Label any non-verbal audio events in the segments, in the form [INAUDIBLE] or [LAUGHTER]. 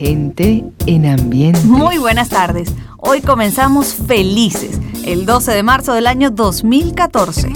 Gente en ambiente. Muy buenas tardes. Hoy comenzamos felices, el 12 de marzo del año 2014.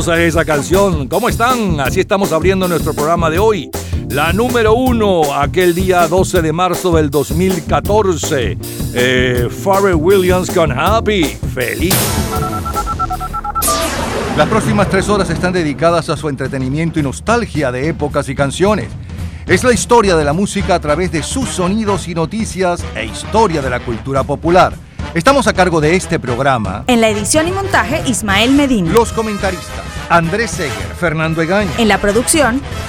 Sabrosa es esa canción. ¿Cómo están? Así estamos abriendo nuestro programa de hoy. La número uno, aquel día 12 de marzo del 2014. Eh, Pharrell Williams con Happy. Feliz. Las próximas tres horas están dedicadas a su entretenimiento y nostalgia de épocas y canciones. Es la historia de la música a través de sus sonidos y noticias e historia de la cultura popular. Estamos a cargo de este programa. En la edición y montaje, Ismael Medina. Los comentaristas. Andrés Seger, Fernando Egaña. En la producción,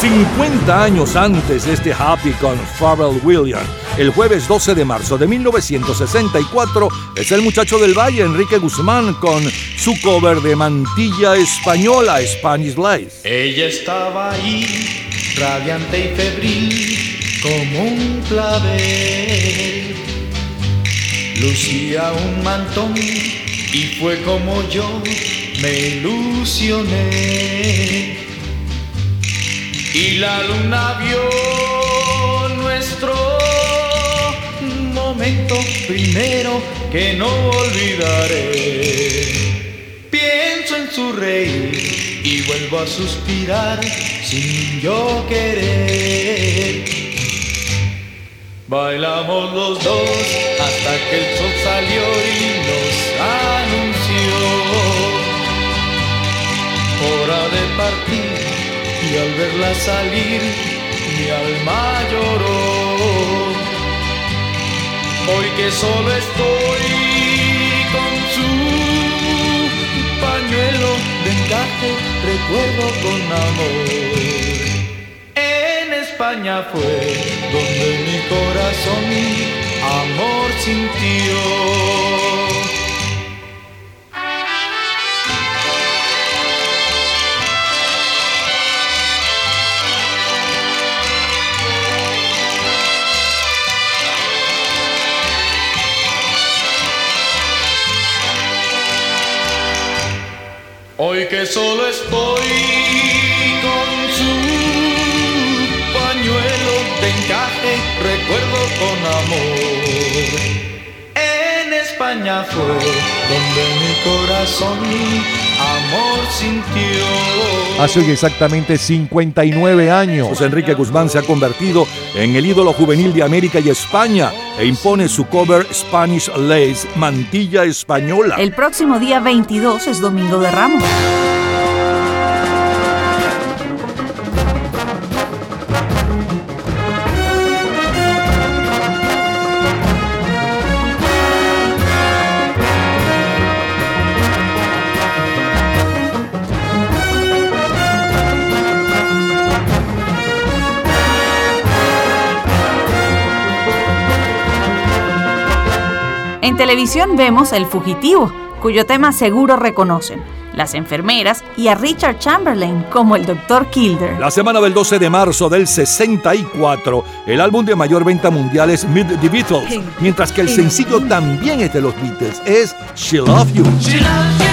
50 años antes de este Happy con Pharrell Williams, el jueves 12 de marzo de 1964, es el muchacho del Valle, Enrique Guzmán, con su cover de Mantilla Española, Spanish Lace. Ella estaba ahí, radiante y febril, como un clavel. Lucía un mantón y fue como yo me ilusioné y la luna vio nuestro momento primero que no olvidaré. Pienso en su reír y vuelvo a suspirar sin yo querer. Bailamos los dos hasta que el sol salió y nos anunció hora de partir y al verla salir mi alma lloró. Hoy que solo estoy con su pañuelo de encaje, recuerdo con amor. En España fue donde mi corazón amor sintió. Que solo estoy con su pañuelo de encaje, recuerdo con amor. En España fue donde corazón amor sintió. Hace hoy exactamente 59 años, José Enrique Guzmán se ha convertido en el ídolo juvenil de América y España e impone su cover Spanish Lace, mantilla española. El próximo día 22 es Domingo de Ramos. Televisión vemos El Fugitivo, cuyo tema seguro reconocen, las enfermeras y a Richard Chamberlain como el Dr. Kilder. La semana del 12 de marzo del 64, el álbum de mayor venta mundial es Meet the Beatles, mientras que el sencillo también es de los Beatles, es She Love You. you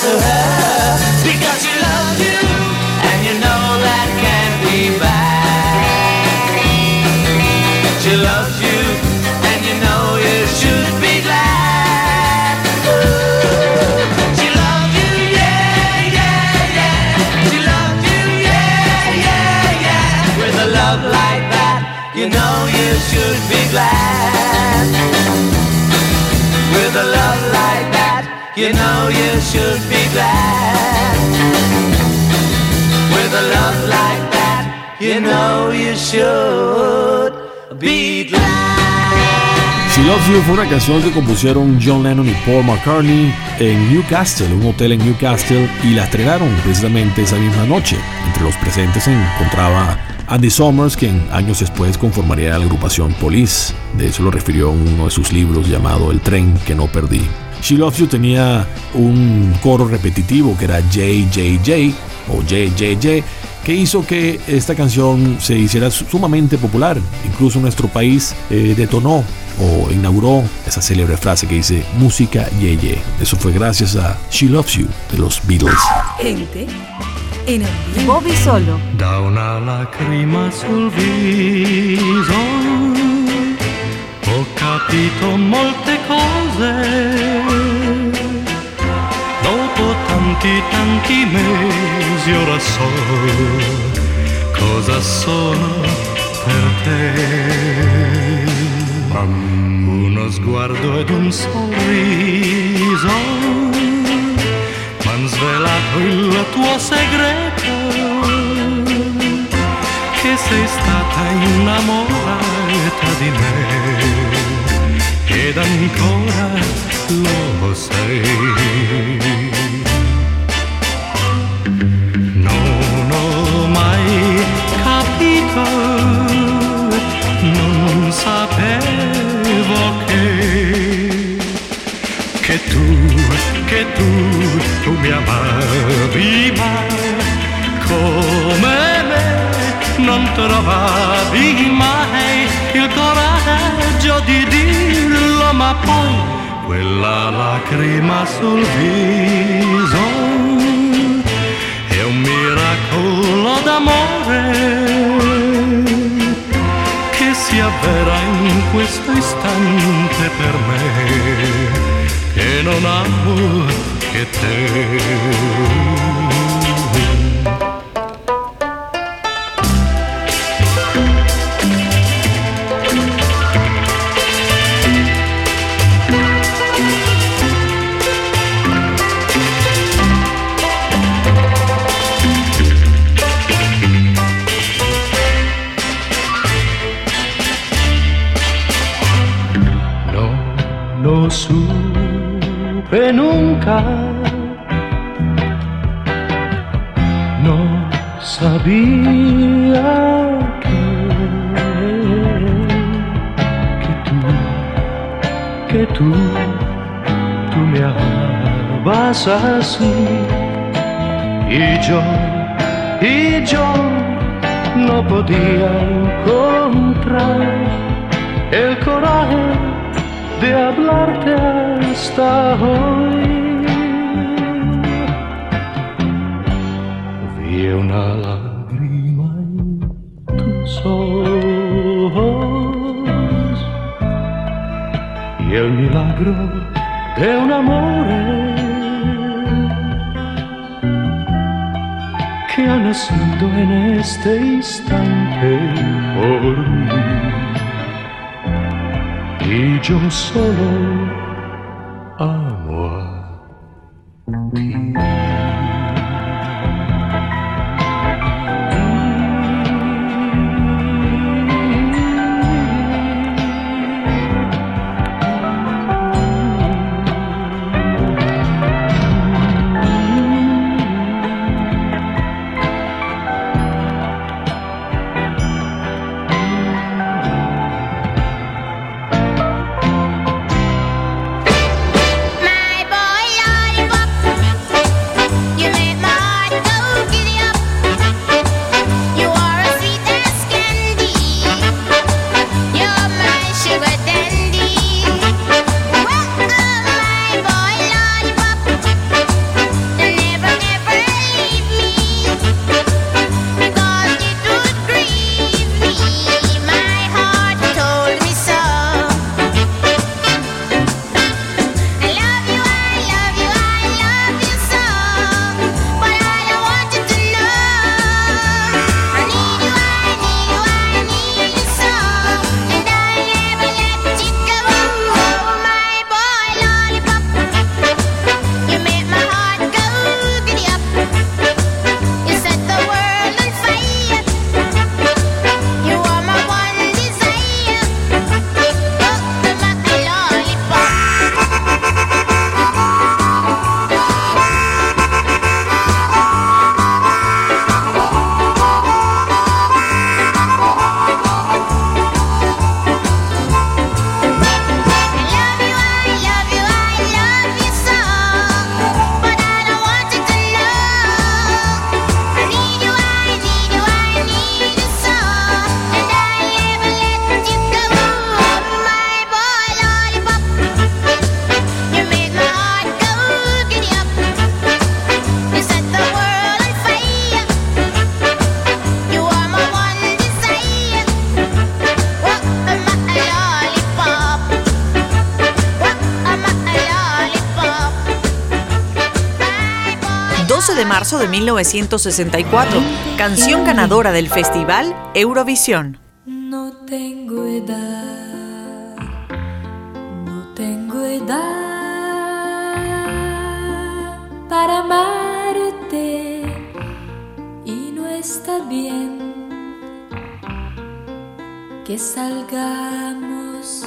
to her because she loves you, and you know that can't be bad. She loves you, and you know you should be glad. She loves you, yeah, yeah, yeah. She loves you, yeah, yeah, yeah. With a love like that, you know you should be glad. You know you should be glad. With a love like that, you know you should be glad. Loves You fue una canción que compusieron John Lennon y Paul McCartney en Newcastle, un hotel en Newcastle, y la estrenaron precisamente esa misma noche. Entre los presentes se encontraba Andy Summers, quien años después conformaría la agrupación Police. De eso lo refirió en uno de sus libros llamado El tren que no perdí. She Loves You tenía un coro repetitivo que era JJJ o JJJ que hizo que esta canción se hiciera sumamente popular. Incluso en nuestro país eh, detonó o inauguró esa célebre frase que dice música yeye. Eso fue gracias a She Loves You de los Beatles. Gente en el Bobby solo. Da una lacrima sul viso, ho capito molte cose dopo tanti tanti mesi ora so cosa sono per te. Uno sguardo ed un sorriso m'han svelato il tuo segreto che sei stata innamorata di me ed ancora lo sei. Capito, non sapevo che, che tu, che tu, tu mi amavi mai come me, non trovavi mai il coraggio di dirlo, ma poi quella lacrima sul viso è un miracolo d'amore si avvera in questo istante per me che non amo che te. Y yo, y yo no podía yo solo 11 de marzo de 1964, canción ganadora del festival Eurovisión. No tengo edad, no tengo edad para amarte y no está bien que salgamos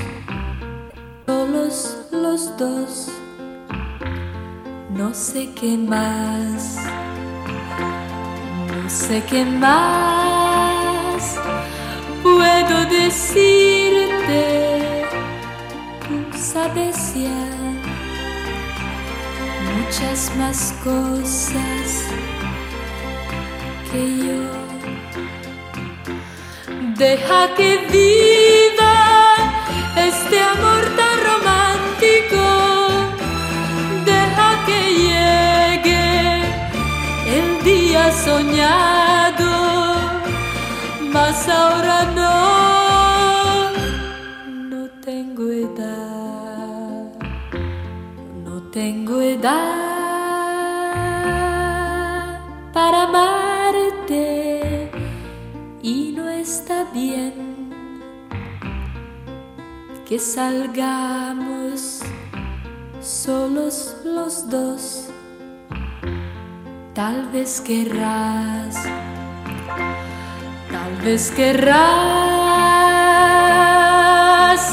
solos los dos. No sé qué más, no sé qué más puedo decirte. Tú sabes ya muchas más cosas que yo. Deja que viva este amor tan romántico. Soñado, mas ahora no, no tengo edad, no tengo edad para amarte y no está bien que salgamos solos los dos. Tal vez querrás, tal vez querrás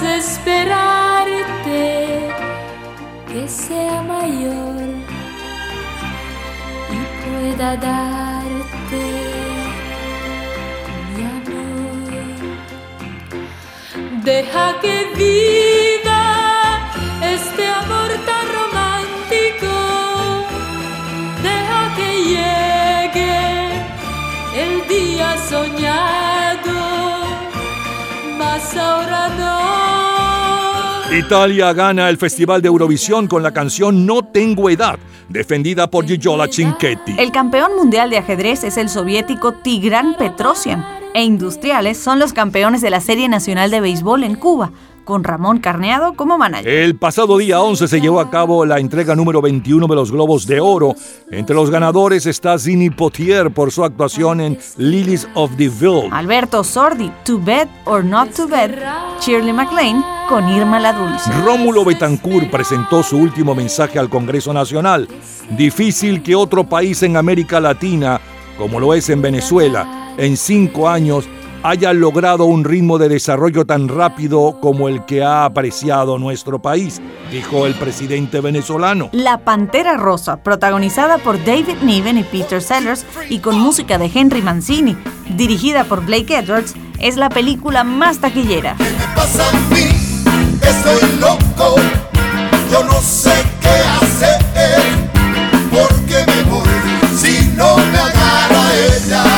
esperarte que sea mayor y pueda darte mi amor. Deja que viva el día soñado, mas ahora no. Italia gana el Festival de Eurovisión con la canción No tengo edad, defendida por Gigiola Cinquetti. El campeón mundial de ajedrez es el soviético Tigran Petrosian e Industriales son los campeones de la Serie Nacional de Béisbol en Cuba, con Ramón Carneado como manager. El pasado día 11 se llevó a cabo la entrega número 21 de los Globos de Oro. Entre los ganadores está Zini Potier por su actuación en Lilies of the Ville. Alberto Sordi, To Bed or Not To Bed, Shirley MacLaine con Irma la Dulce. Rómulo Betancourt presentó su último mensaje al Congreso Nacional. Difícil que otro país en América Latina, como lo es en Venezuela, en cinco años haya logrado un ritmo de desarrollo tan rápido como el que ha apreciado nuestro país, dijo el presidente venezolano. La Pantera Rosa, protagonizada por David Niven y Peter Sellers y con música de Henry Mancini, dirigida por Blake Edwards, es la película más taquillera. ¿Qué me pasa a mí? Estoy loco, yo no sé qué hacer, porque me voy si no me agarra ella.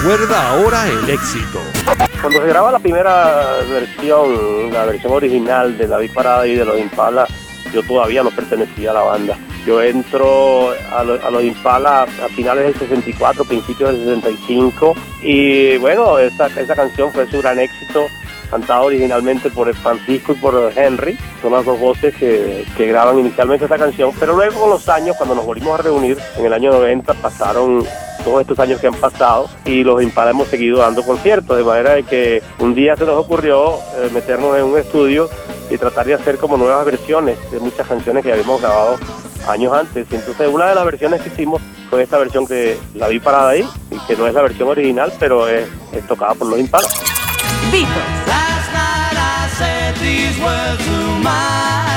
Recuerda ahora el éxito. Cuando se graba la primera versión, la versión original de David Parada y de los Impala, yo todavía no pertenecía a la banda. Yo entro a, lo- a los Impala a finales del 64, principios del 65 y bueno, esa, esa canción fue su gran éxito. Cantado originalmente por Francisco y por Henry, son las dos voces que, graban inicialmente esta canción, pero luego con los años, cuando nos volvimos a reunir en el año 90, pasaron todos estos años que han pasado y los Impala hemos seguido dando conciertos, de manera de que un día se nos ocurrió eh, meternos en un estudio y tratar de hacer como nuevas versiones de muchas canciones que habíamos grabado años antes. Entonces una de las versiones que hicimos fue esta versión que la vi parada ahí y que no es la versión original, pero es, es tocada por los Impala. Beatles. Last night I said these words to my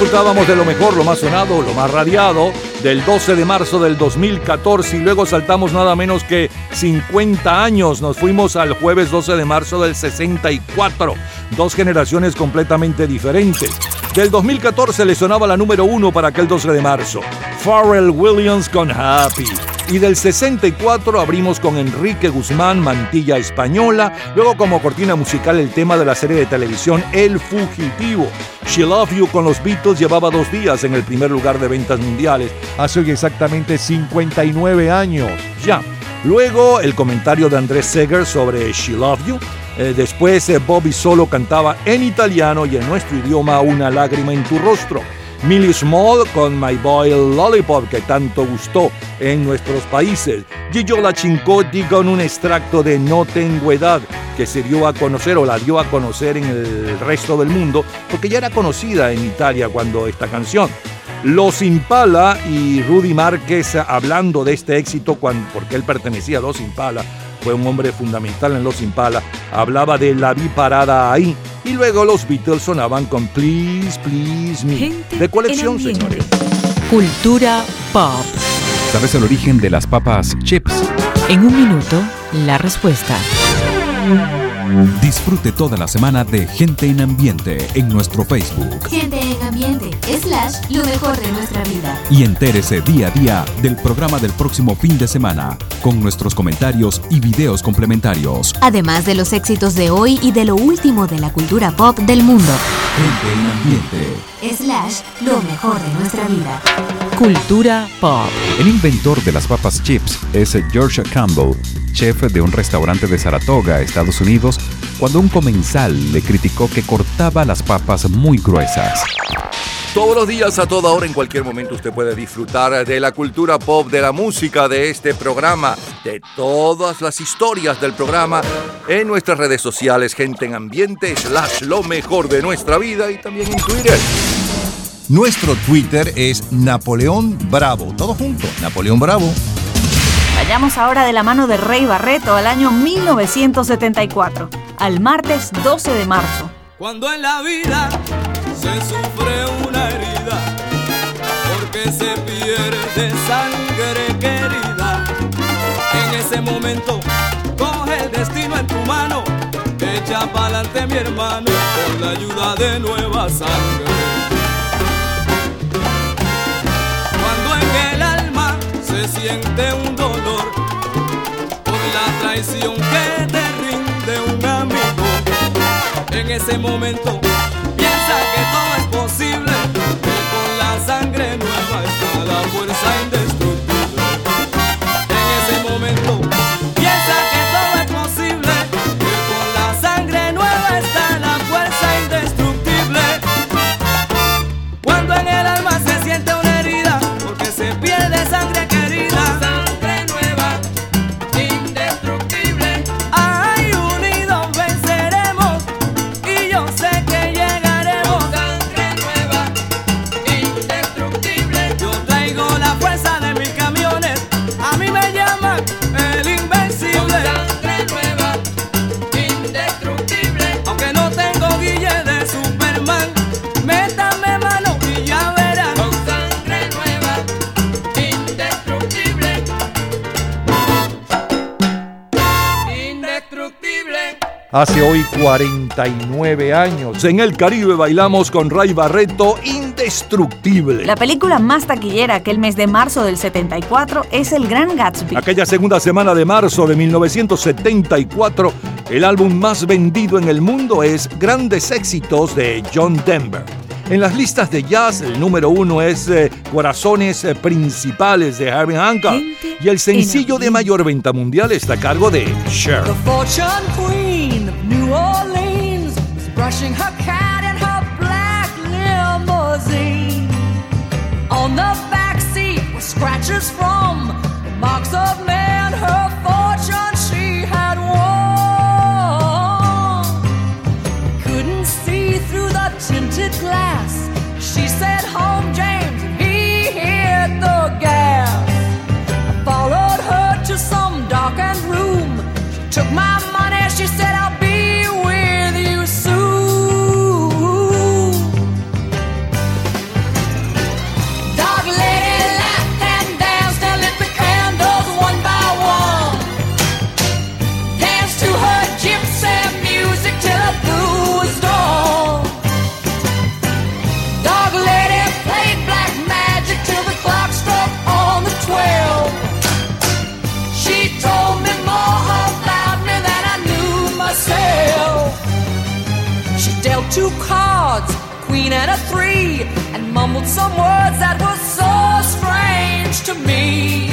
disfrutábamos de lo mejor, lo más sonado, lo más radiado del 12 de marzo del 2014 y luego saltamos nada menos que 50 años. Nos fuimos al jueves 12 de marzo del 64. Dos generaciones completamente diferentes. Del 2014 le sonaba la número uno para aquel 12 de marzo. Pharrell Williams con Happy. Y del 64 abrimos con Enrique Guzmán, Mantilla Española. Luego como cortina musical el tema de la serie de televisión El Fugitivo. She Love You con los Beatles llevaba dos días en el primer lugar de ventas mundiales. Hace hoy exactamente 59 años. Ya. Luego el comentario de Andrés Seger sobre She Love You. Eh, después eh, Bobby Solo cantaba en italiano y en nuestro idioma Una lágrima en tu rostro. Millie Small con My Boy Lollipop que tanto gustó en nuestros países. Gigiola Cincotti con un extracto de No tengo edad que se dio a conocer o la dio a conocer en el resto del mundo porque ya era conocida en Italia cuando esta canción. Los Impala y Rudy Márquez hablando de este éxito cuando, porque él pertenecía a Los Impala, fue un hombre fundamental en Los Impala, hablaba de la vi parada ahí y luego los Beatles sonaban con Please, Please Me. Gente de colección, señores. Cultura pop. ¿Sabes el origen de las papas chips? En un minuto, la respuesta. Disfrute toda la semana de Gente en Ambiente en nuestro Facebook Gente en ambiente, slash, lo mejor de nuestra vida. y entérese día a día del programa del próximo fin de semana con nuestros comentarios y videos complementarios. Además de los éxitos de hoy y de lo último de la cultura pop del mundo. Gente en Ambiente. Slash, lo mejor de nuestra vida. Cultura pop. El inventor de las papas chips es George Campbell, chef de un restaurante de Saratoga, Estados Unidos, cuando un comensal le criticó que cortaba las papas muy gruesas. Todos los días, a toda hora, en cualquier momento, usted puede disfrutar de la cultura pop, de la música, de este programa, de todas las historias del programa en nuestras redes sociales, gente en ambiente, slash lo mejor de nuestra vida y también en Twitter. Nuestro Twitter es Napoleón Bravo. Todo junto, Napoleón Bravo. Vayamos ahora de la mano de Rey Barreto al año 1974, al martes 12 de marzo. Cuando en la vida se sufre una herida, porque se pierde sangre querida, en ese momento coge el destino en tu mano, echa pa'lante mi hermano, con la ayuda de nueva sangre. siente un dolor por la traición que te rinde un amigo. En ese momento Hace hoy 49 años, en el Caribe bailamos con Ray Barreto Indestructible. La película más taquillera aquel mes de marzo del 74 es El Gran Gatsby. Aquella segunda semana de marzo de 1974, el álbum más vendido en el mundo es Grandes Éxitos de John Denver. En las listas de jazz, el número uno es eh, Corazones eh, Principales de Harry Hancock. Y el sencillo de mayor venta mundial está a cargo de Cher. Brushing her cat in her black limousine. On the back seat were scratches from the marks of mumbled some words that were so strange to me.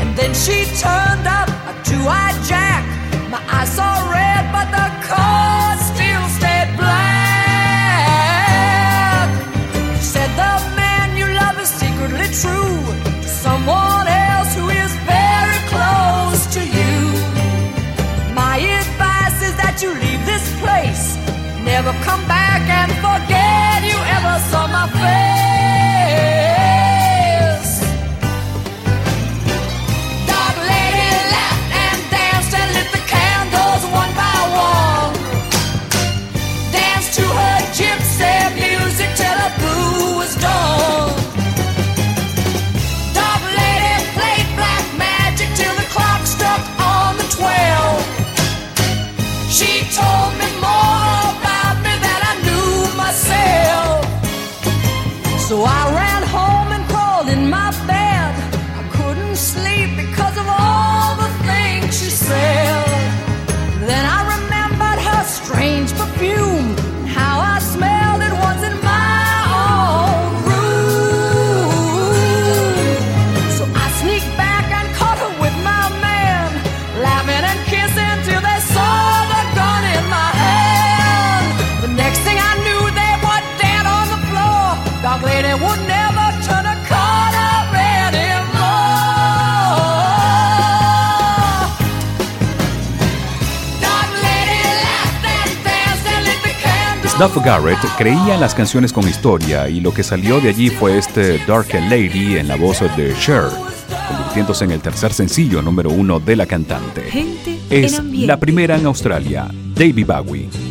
And then she turned up a two-eyed jack. My eyes saw red, but the cards still stayed black. She said the man you love is secretly true to someone else who is very close to you. My advice is that you leave this place, never come Snuff Garrett creía en las canciones con historia y lo que salió de allí fue este Dark Lady en la voz de Cher, convirtiéndose en el tercer sencillo número uno de la cantante. Gente Es la primera en Australia, David Bowie.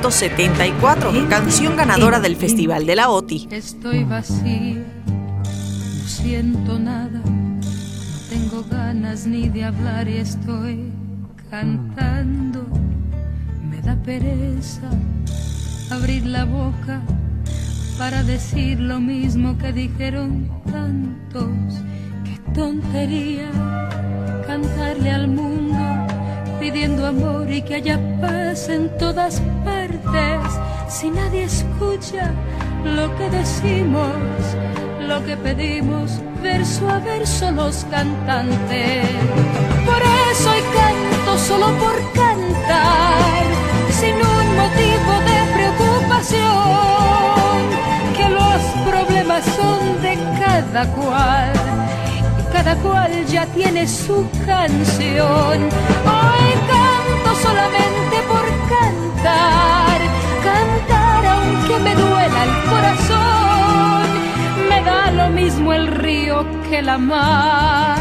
1974, canción ganadora del Festival de la OTI. Estoy vacía, no siento nada, no tengo ganas ni de hablar y estoy cantando. Me da pereza abrir la boca para decir lo mismo que dijeron tantos. Qué tontería cantarle al mundo pidiendo amor y que haya paz en todas si nadie escucha lo que decimos, lo que pedimos, verso a verso los cantantes. Por eso hoy canto solo por cantar, sin un motivo de preocupación, que los problemas son de cada cual. Cada cual ya tiene su canción. Hoy canto que la mar,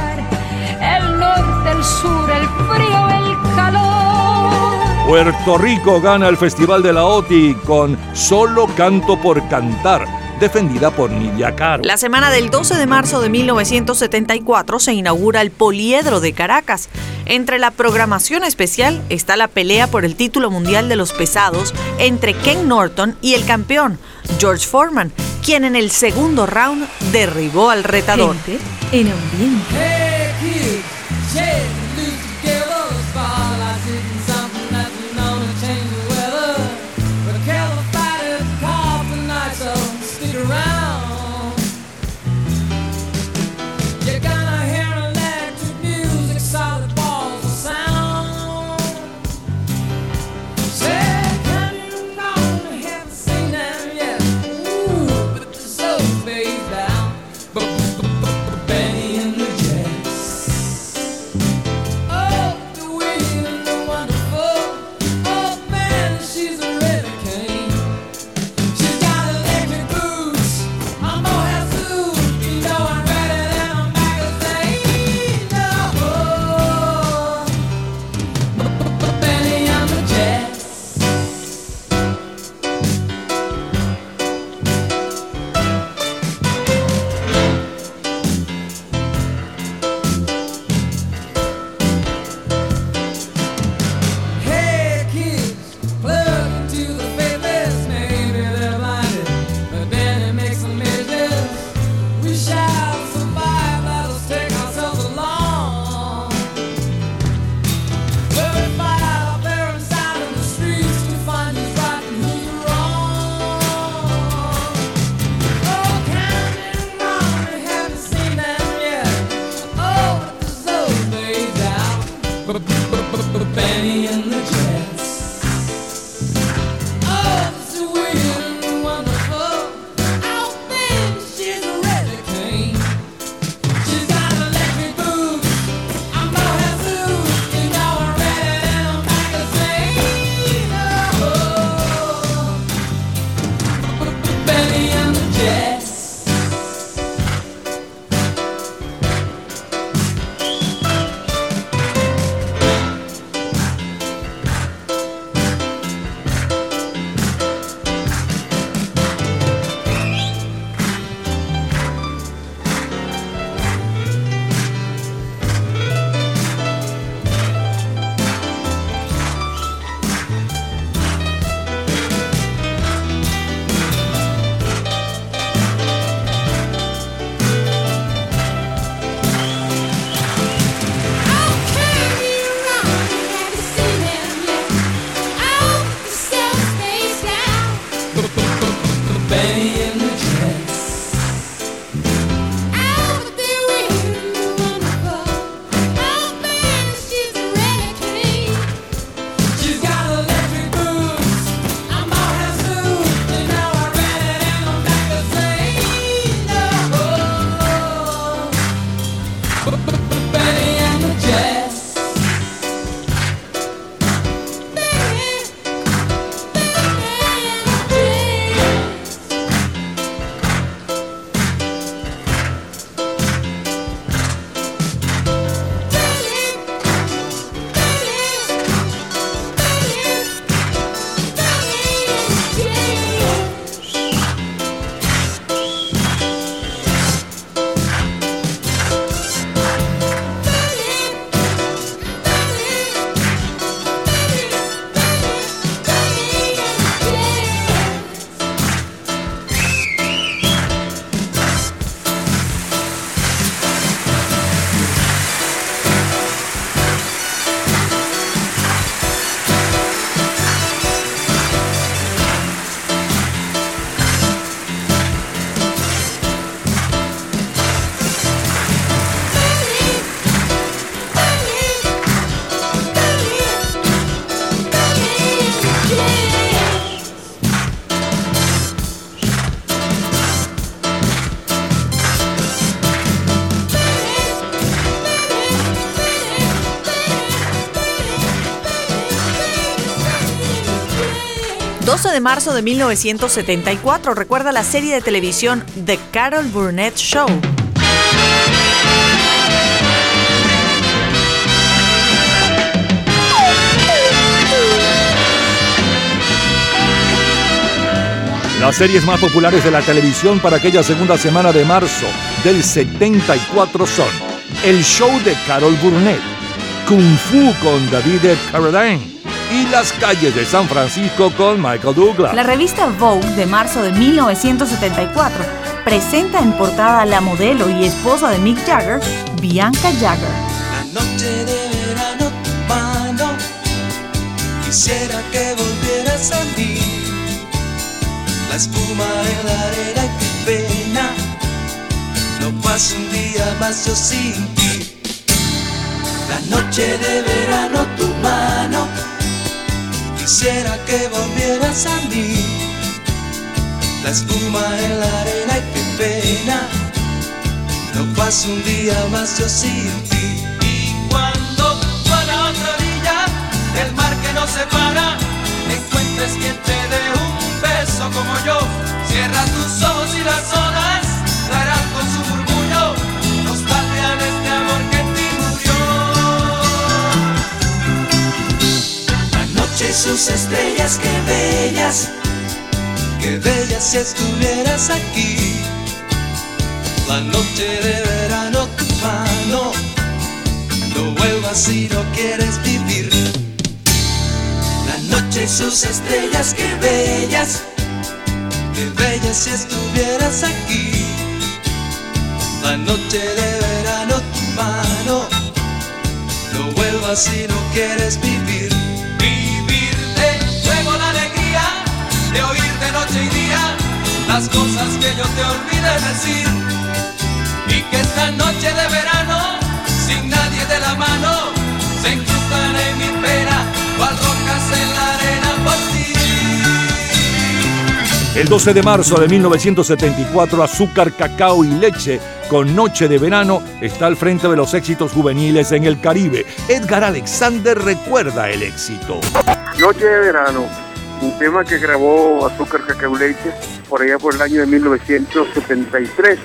el norte, el sur, el frío, el calor. Puerto Rico gana el Festival de la OTI con Solo Canto por Cantar, defendida por Nidia Caro. La semana del 12 de marzo de 1974 se inaugura el Poliedro de Caracas. Entre la programación especial está la pelea por el título mundial de los pesados entre Ken Norton y el campeón, George Foreman, quien en el segundo round derribó al retador. en ambiente. Marzo de 1974 recuerda la serie de televisión The Carol Burnett Show. Las series más populares de la televisión para aquella segunda semana de marzo del 74 son El Show de Carol Burnett, Kung Fu con David Carradine y Las calles de San Francisco con Michael Douglas. La revista Vogue de marzo de 1974 presenta en portada a la modelo y esposa de Mick Jagger, Bianca Jagger. La noche de verano tu mano Quisiera que volvieras a mí La espuma en la arena qué pena No paso un día más yo sin ti La noche de verano tu mano Quisiera que volvieras a mí. La espuma en la arena y qué pena. No paso un día más yo sin ti. Y cuando tú a la otra orilla del mar que nos separa, encuentres quien te dé un beso como yo, cierra tus ojos y las olas Sus estrellas, qué bellas, qué bellas si estuvieras aquí. La noche de verano tu mano No vuelvas si no quieres vivir. La noche sus estrellas qué bellas Qué bellas si estuvieras aquí. La noche de verano tu mano No vuelvas si no quieres Vivir De oír de noche y día Las cosas que yo te olvidé decir y que esta noche de verano, sin nadie de la mano, se incrustan en mi pera, cual rocas en la arena por ti. El 12 de marzo de 1974, Azúcar, Cacao y Leche con Noche de Verano está al frente de los éxitos juveniles en el Caribe. Edgar Alexander recuerda el éxito. Noche de verano, un tema que grabó Azúcar Cacao Leche por allá por el año de 1973.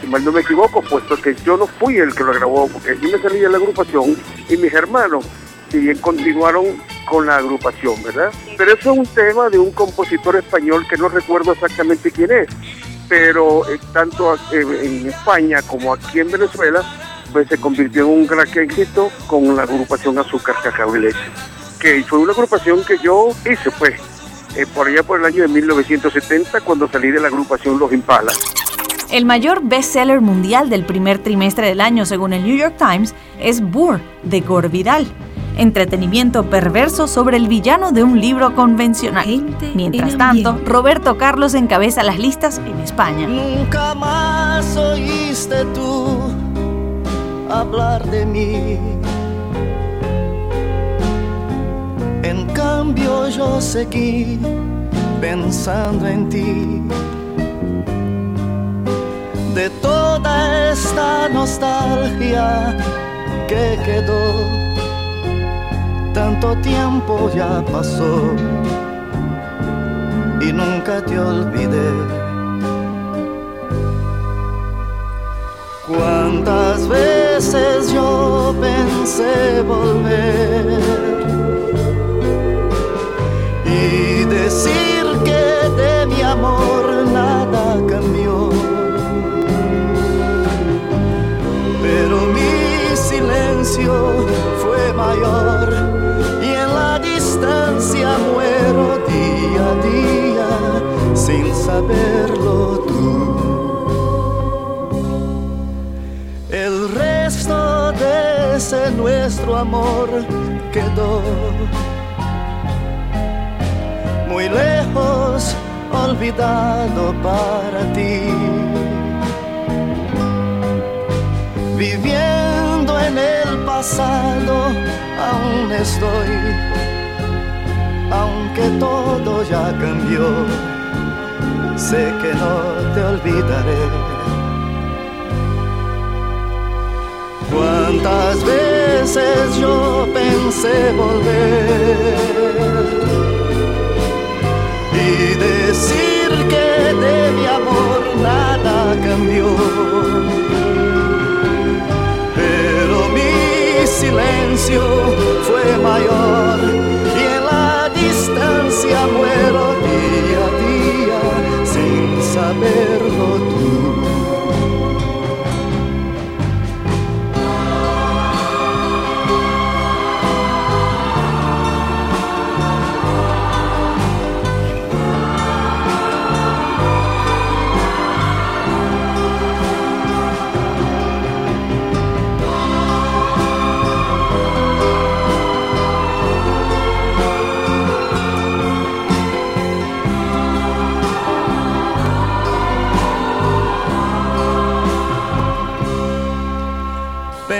Si mal no me equivoco, puesto que yo no fui el que lo grabó, porque yo me salí de la agrupación y mis hermanos si bien continuaron con la agrupación, ¿verdad? Pero eso es un tema de un compositor español que no recuerdo exactamente quién es, pero eh, tanto eh, en España como aquí en Venezuela, pues se convirtió en un gran éxito con la agrupación Azúcar, Cacao y Leche, que fue una agrupación que yo hice, pues, eh, por allá por el año de 1970, cuando salí de la agrupación Los Impalas. El mayor bestseller mundial del primer trimestre del año, según el New York Times, es Burr, de Gore Vidal. Entretenimiento perverso sobre el villano de un libro convencional. Mientras tanto, Roberto Carlos encabeza las listas en España. Nunca más oíste tú hablar de mí. Cambio yo seguí pensando en ti. De toda esta nostalgia que quedó, tanto tiempo ya pasó y nunca te olvidé. Cuántas veces yo pensé volver y decir que de mi amor nada cambió. Pero mi silencio fue mayor y en la distancia muero día a día sin saberlo tú. El resto de ese nuestro amor quedó muy lejos, olvidado para ti. Viviendo en el pasado, aún estoy, aunque todo ya cambió, sé que no te olvidaré. Cuántas veces yo pensé volver y decir que de mi amor nada cambió. Pero mi silencio fue mayor y en la distancia muero día a día sin saberlo tú.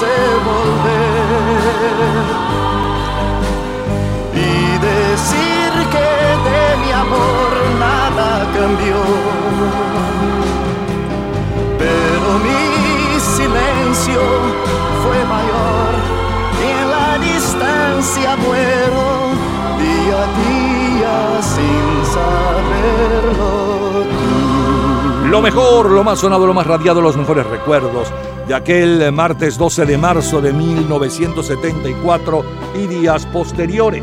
Pensé volver y decir que de mi amor nada cambió. Pero mi silencio fue mayor y en la distancia muero día a día sin saberlo. Lo mejor, lo más sonado, lo más radiado, los mejores recuerdos de aquel martes 12 de marzo de 1974 y días posteriores.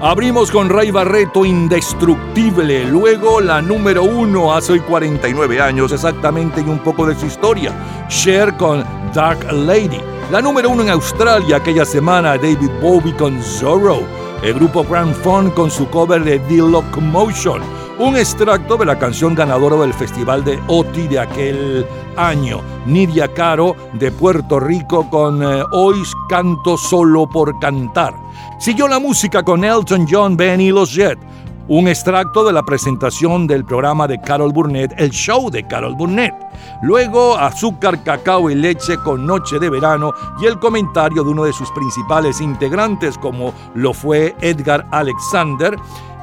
Abrimos con Ray Barreto, Indestructible, luego la número uno hace hoy 49 años exactamente y un poco de su historia, Cher con Dark Lady. La número uno en Australia aquella semana, David Bowie con Zorro. El grupo Grand Fun con su cover de The Locomotion. Un extracto de la canción ganadora del Festival de OTI de aquel año. Nidia Caro de Puerto Rico con eh, Hoy canto solo por cantar. Siguió la música con Elton John, Ben y los Jet. Un extracto de la presentación del programa de Carol Burnett, el show de Carol Burnett. Luego, azúcar, cacao y leche con Noche de Verano y el comentario de uno de sus principales integrantes, como lo fue Edgar Alexander.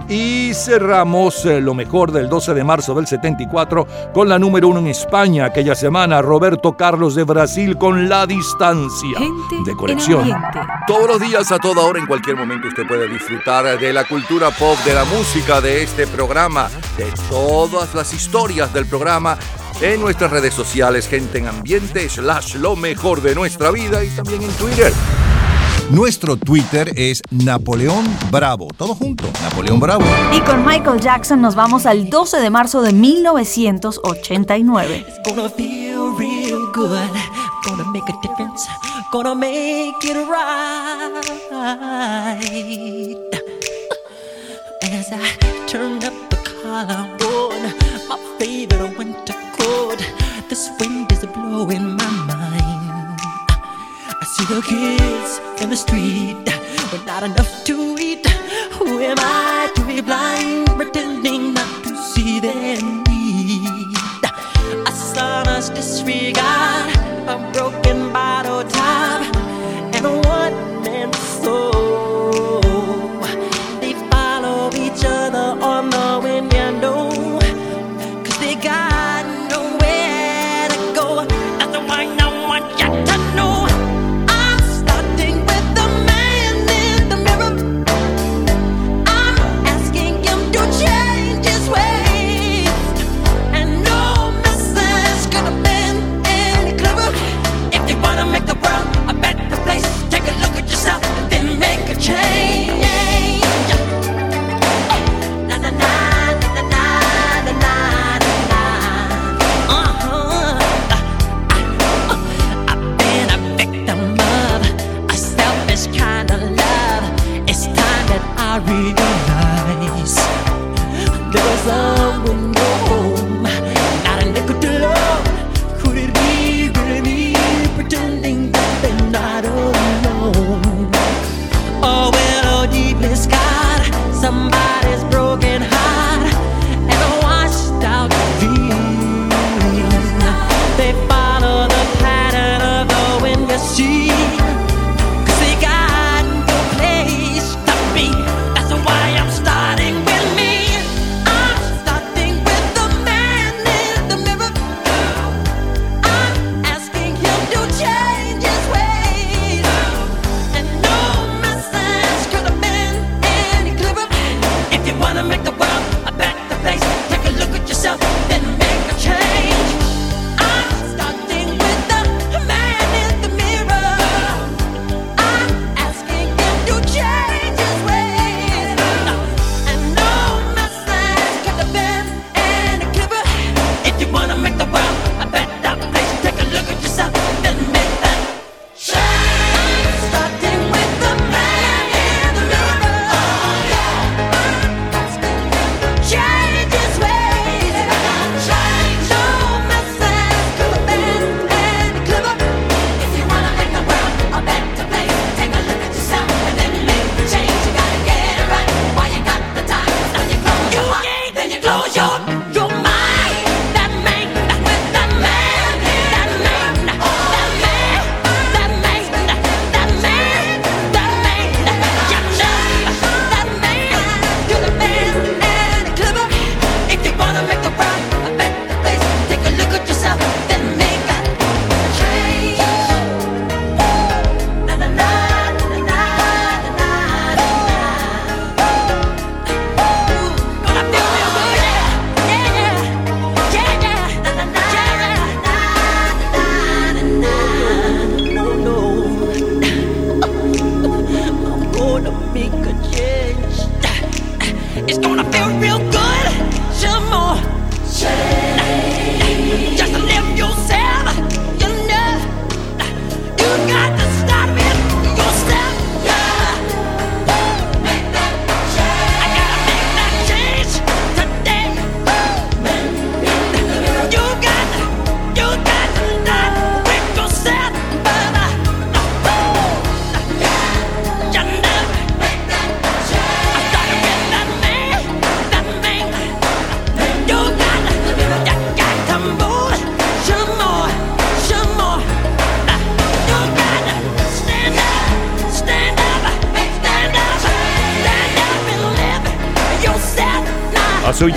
Y cerramos eh, lo mejor del 12 de marzo del 74 con la número uno en España aquella semana, Roberto Carlos de Brasil con La Distancia de colección. Todos los días, a toda hora, en cualquier momento, usted puede disfrutar de la cultura pop, de la música, de este programa, de todas las historias del programa en nuestras redes sociales, gente en ambiente, slash lo mejor de nuestra vida y también en Twitter. Nuestro Twitter es Napoleón Bravo. Todo junto, Napoleón Bravo. Y con Michael Jackson nos vamos al 12 de marzo de 1989. Gonna feel real good. Gonna make a difference. Gonna make it right. As I turn up the collar on my favorite winter coat, this wind is blowing my mind. I see the kids in the street with not enough to eat. Who am I to be blind, pretending not to see them need? A son's disregard, a broken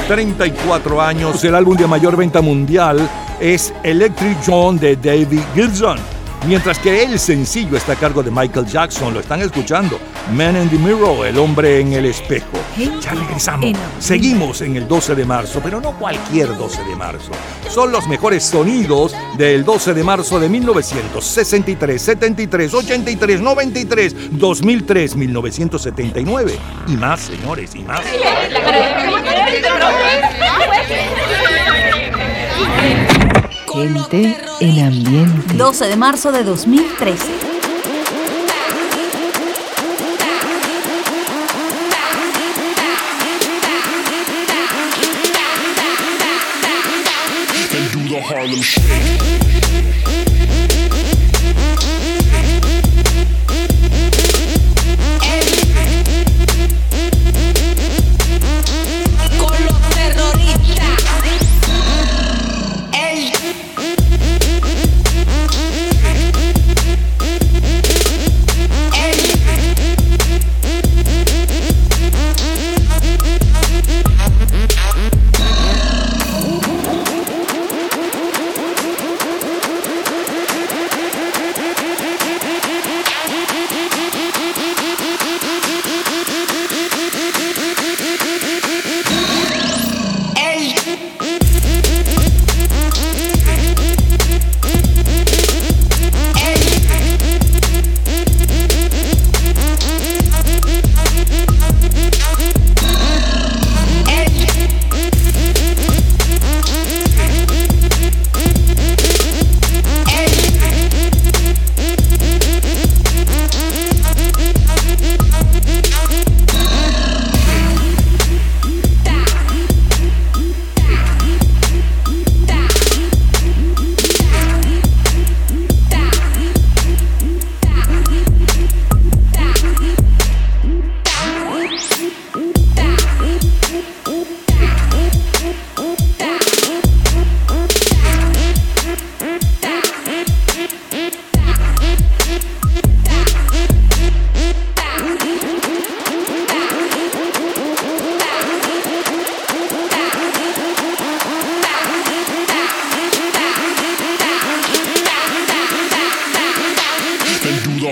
34 años, el álbum de mayor venta mundial es Electric John de David Gilson. Mientras que el sencillo está a cargo de Michael Jackson, lo están escuchando. Man in the Mirror, el hombre en el espejo. Ya regresamos. Seguimos en el 12 de marzo, pero no cualquier 12 de marzo. Son los mejores sonidos del 12 de marzo de 1963, 73, 83, 93, 2003, 1979 y más, señores, y más. Gente en ambiente. 12 de marzo de 2013.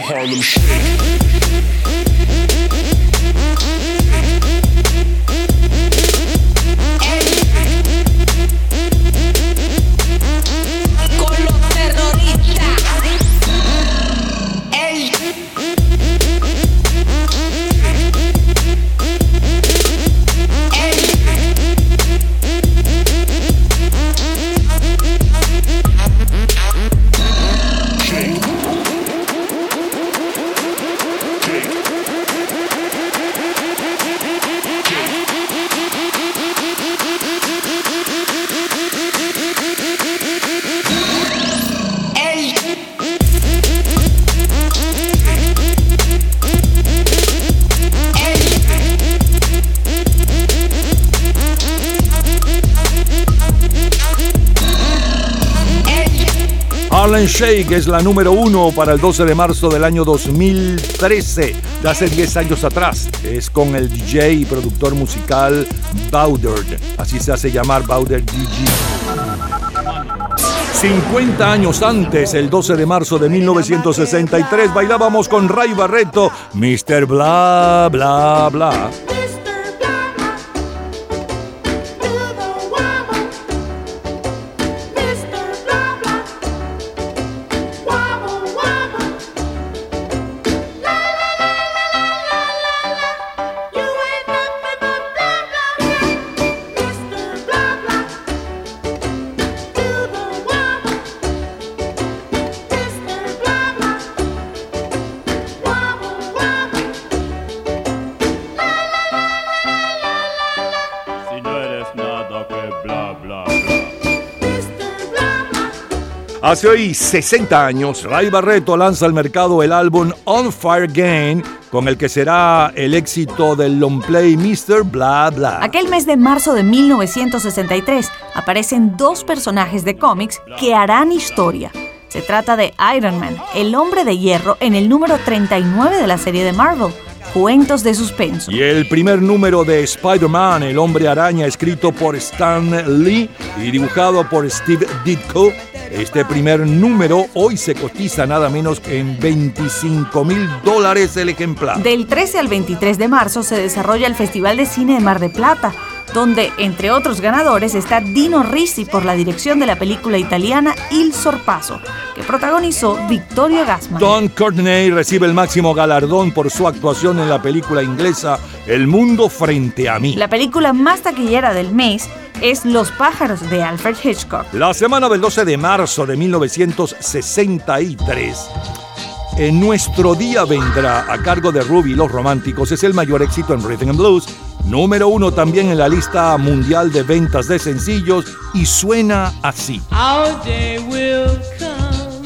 Harlem Shake. Shake es la número uno para el 12 de marzo del año 2013, de hace 10 años atrás. Es con el DJ y productor musical Bowder, así se hace llamar Bowder DG. 50 años antes, el 12 de marzo de 1963, bailábamos con Ray Barreto, Mr. Bla Bla Bla. Hace hoy 60 años, Ray Barreto lanza al mercado el álbum On Fire Again, con el que será el éxito del long play Mr. Bla Bla. Aquel mes de marzo de 1963 aparecen dos personajes de cómics que harán historia. Se trata de Iron Man, el hombre de hierro en el número 39 de la serie de Marvel, cuentos de suspenso. Y el primer número de Spider-Man, el hombre araña, escrito por Stan Lee y dibujado por Steve Ditko. Este primer número hoy se cotiza nada menos que en 25 mil dólares el ejemplar. Del 13 al 23 de marzo se desarrolla el Festival de Cine de Mar de Plata, donde, entre otros ganadores, está Dino Risi por la dirección de la película italiana Il Sorpaso, que protagonizó Victorio Gassman. Don Courtney recibe el máximo galardón por su actuación en la película inglesa El mundo frente a mí. La película más taquillera del mes es Los pájaros de Alfred Hitchcock. La semana del 12 de marzo de 1963. En nuestro día vendrá a cargo de Ruby Los Románticos es el mayor éxito en Rhythm and Blues, número uno también en la lista mundial de ventas de sencillos y suena así. Our day will come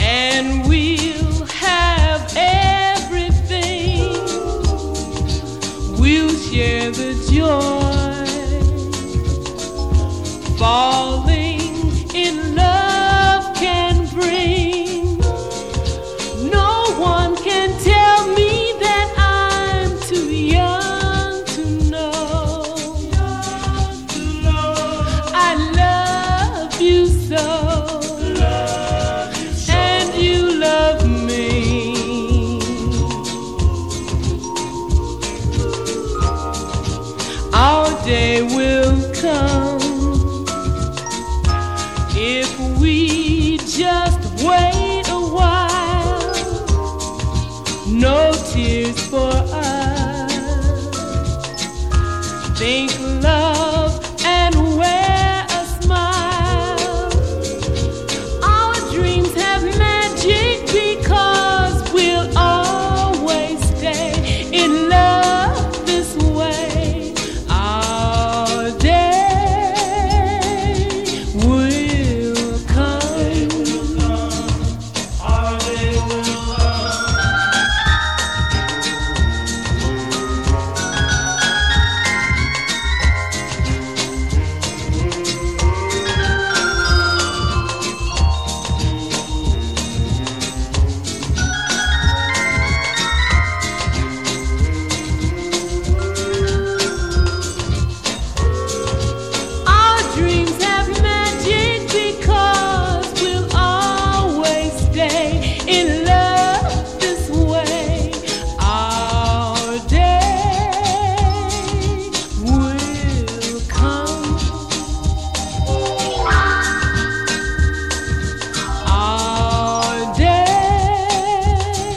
and we'll have everything. We'll share the joy. Falling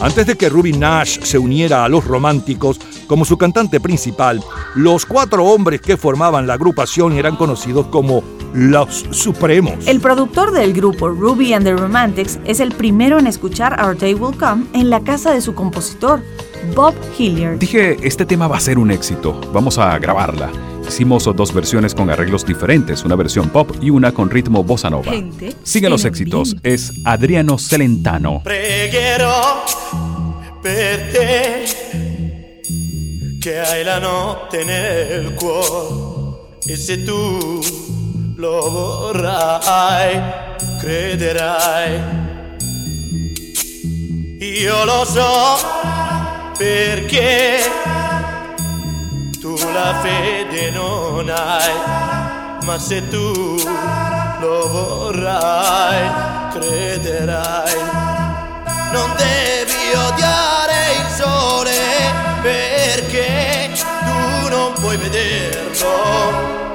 Antes de que Ruby Nash se uniera a los románticos como su cantante principal, los cuatro hombres que formaban la agrupación eran conocidos como los Supremos. El productor del grupo Ruby and the Romantics es el primero en escuchar Our Day Will Come en la casa de su compositor, Bob Hilliard. Dije, este tema va a ser un éxito, vamos a grabarla. Hicimos dos versiones con arreglos diferentes, una versión pop y una con ritmo bossa nova. Gente Siguen los en éxitos, es Adriano Celentano. Pregherò per te che hai la notte nel cuore e se tu lo vorrai, crederai. Io lo so perché tu la fede non hai, ma se tu lo vorrai, crederai. Non devi odiare il sole perché tu non puoi vederlo,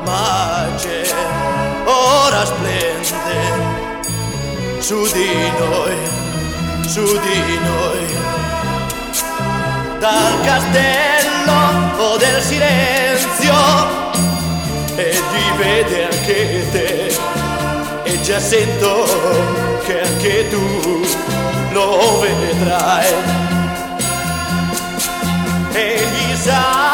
ma c'è, ora splende su di noi, su di noi. Dal castello del silenzio e vede anche te. E già sento che anche tu lo vedrai. Egli sa che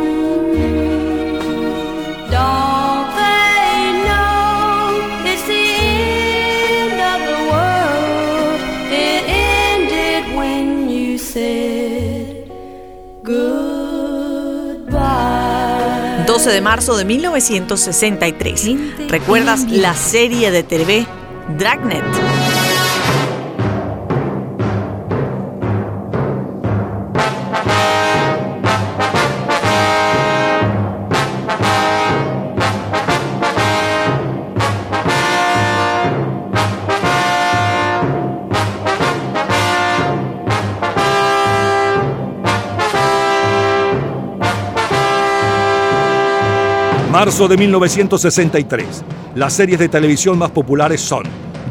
12 de marzo de 1963. ¿Recuerdas la serie de TV Dragnet? Marzo de 1963. Las series de televisión más populares son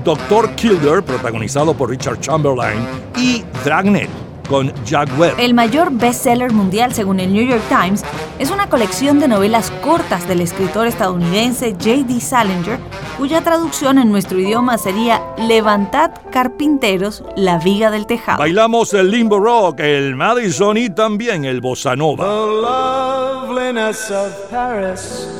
Doctor Kildare, protagonizado por Richard Chamberlain, y Dragnet, con Jack Webb. El mayor bestseller mundial, según el New York Times, es una colección de novelas cortas del escritor estadounidense J.D. Salinger, cuya traducción en nuestro idioma sería Levantad, carpinteros, la viga del tejado. Bailamos el limbo rock, el Madison y también el bossa nova. The loveliness of Paris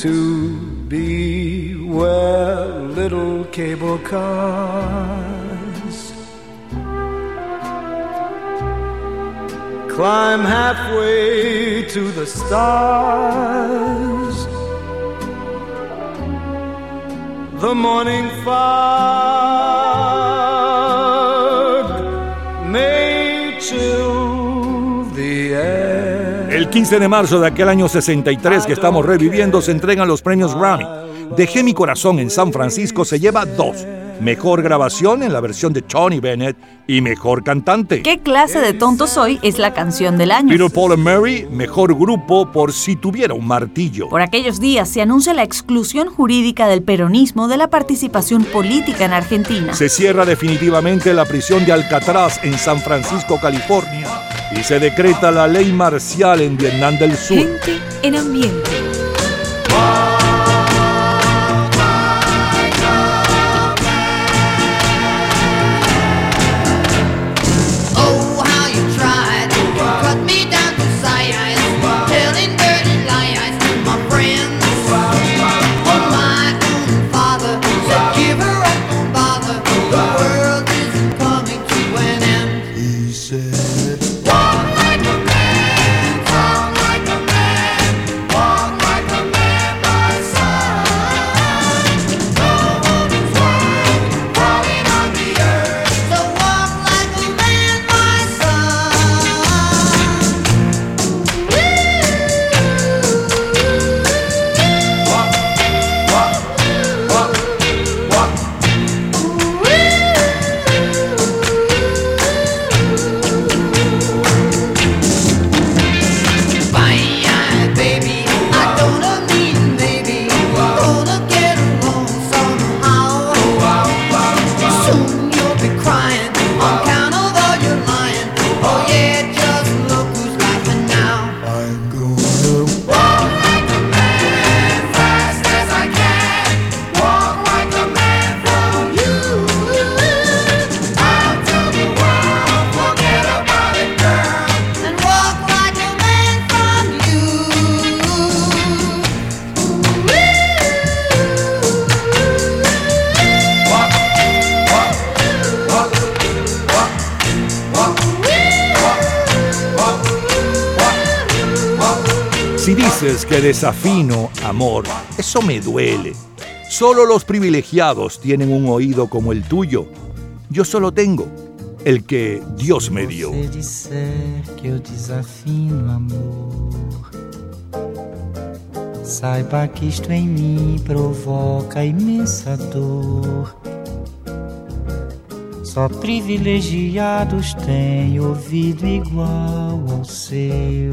to be where little cable cars climb halfway to the stars. The morning fog may chill 15 de marzo de aquel año 63 que estamos reviviendo se entregan los premios Grammy. Dejé mi corazón en San Francisco se lleva dos. Mejor grabación en la versión de Tony Bennett y mejor cantante. ¿Qué clase de tonto soy? Es la canción del año. Peter Paul and Mary, mejor grupo por si tuviera un martillo. Por aquellos días se anuncia la exclusión jurídica del peronismo de la participación política en Argentina. Se cierra definitivamente la prisión de Alcatraz en San Francisco, California, y se decreta la ley marcial en Vietnam del Sur. Gente en ambiente. Desafino, amor, eso me duele. Solo los privilegiados tienen un oído como el tuyo. Yo solo tengo el que Dios me dio. saiba que isto em mim provoca imensa dor. Só privilegiados têm ouvido igual ao seu.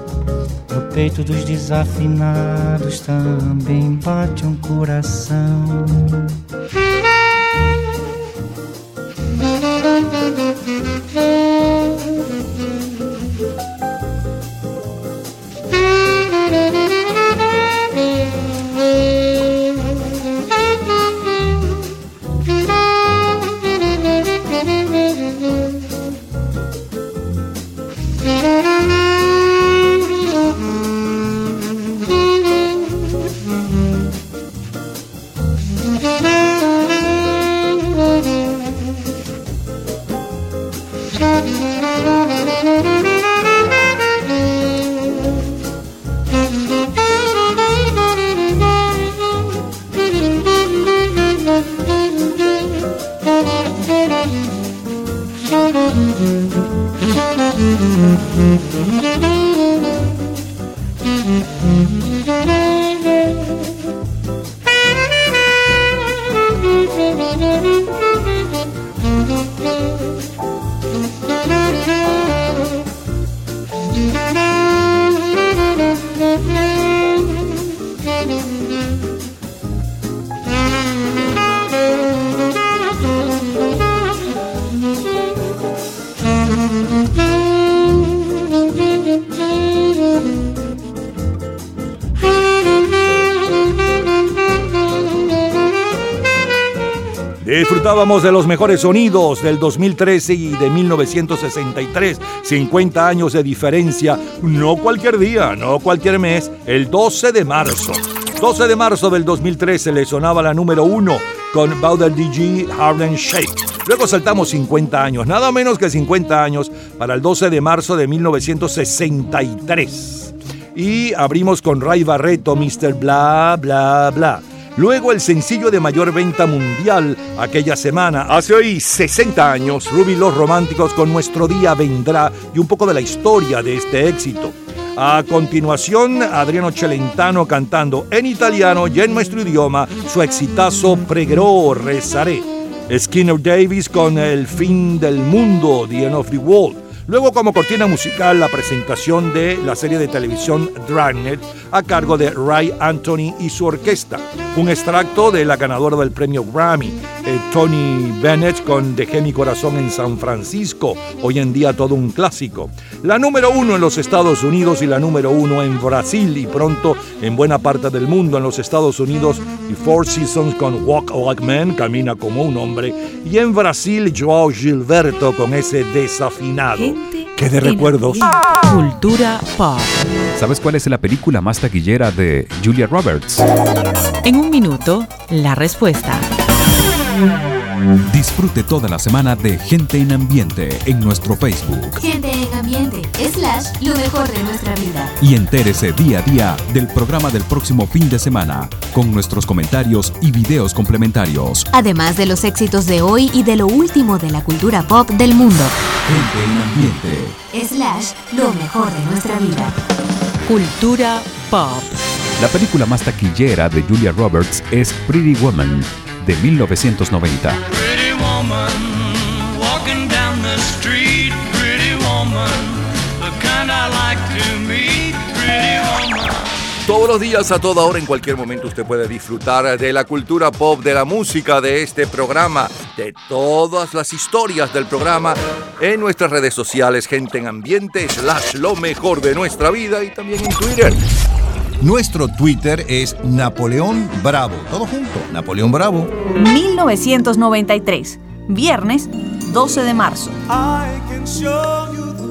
Peito dos desafinados também bate um coração. De los mejores sonidos del 2013 y de 1963. 50 años de diferencia. No cualquier día, no cualquier mes. El 12 de marzo. 12 de marzo del 2013 le sonaba la número 1 con Bowder DG Harlem Shake. Luego saltamos 50 años, nada menos que 50 años, para el 12 de marzo de 1963. Y abrimos con Ray Barreto, Mr. Bla Bla Bla. Luego el sencillo de mayor venta mundial aquella semana. Hace hoy 60 años, Ruby Los Románticos con Nuestro Día Vendrá y un poco de la historia de este éxito. A continuación, Adriano Celentano cantando en italiano y en nuestro idioma su exitazo Pregherò, rezaré. Skinner Davis con El fin del mundo, The End of the World. Luego como cortina musical la presentación de la serie de televisión Dragnet a cargo de Ray Anthony y su orquesta. Un extracto de la ganadora del premio Grammy, eh, Tony Bennett con Dejé mi corazón en San Francisco, hoy en día todo un clásico. La número uno en los Estados Unidos y la número uno en Brasil y pronto en buena parte del mundo en los Estados Unidos y Four Seasons con Walk Like Man, Camina como un hombre, y en Brasil Joao Gilberto con ese desafinado. ¡Qué de recuerdos! Cultura pop. ¿Sabes cuál es la película más taquillera de Julia Roberts? En un minuto, la respuesta. Disfrute toda la semana de Gente en Ambiente en nuestro Facebook Gente en ambiente, lo mejor de nuestra vida. y entérese día a día del programa del próximo fin de semana con nuestros comentarios y videos complementarios. Además de los éxitos de hoy y de lo último de la cultura pop del mundo. Gente en Ambiente. Slash, lo mejor de nuestra vida. Cultura pop. La película más taquillera de Julia Roberts es Pretty Woman de 1990. Pretty woman, walking down the street. Pretty woman, Todos los días, a toda hora, en cualquier momento, usted puede disfrutar de la cultura pop, de la música, de este programa, de todas las historias del programa en nuestras redes sociales, gente en ambiente, slash lo mejor de nuestra vida y también en Twitter. Nuestro Twitter es Napoleón Bravo. Todo junto, Napoleón Bravo. 1993, viernes 12 de marzo. I can show you the world,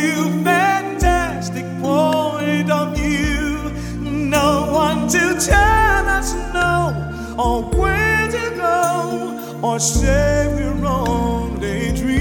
new fantastic point of view. No one to tell us no or where to go or say we're only dreaming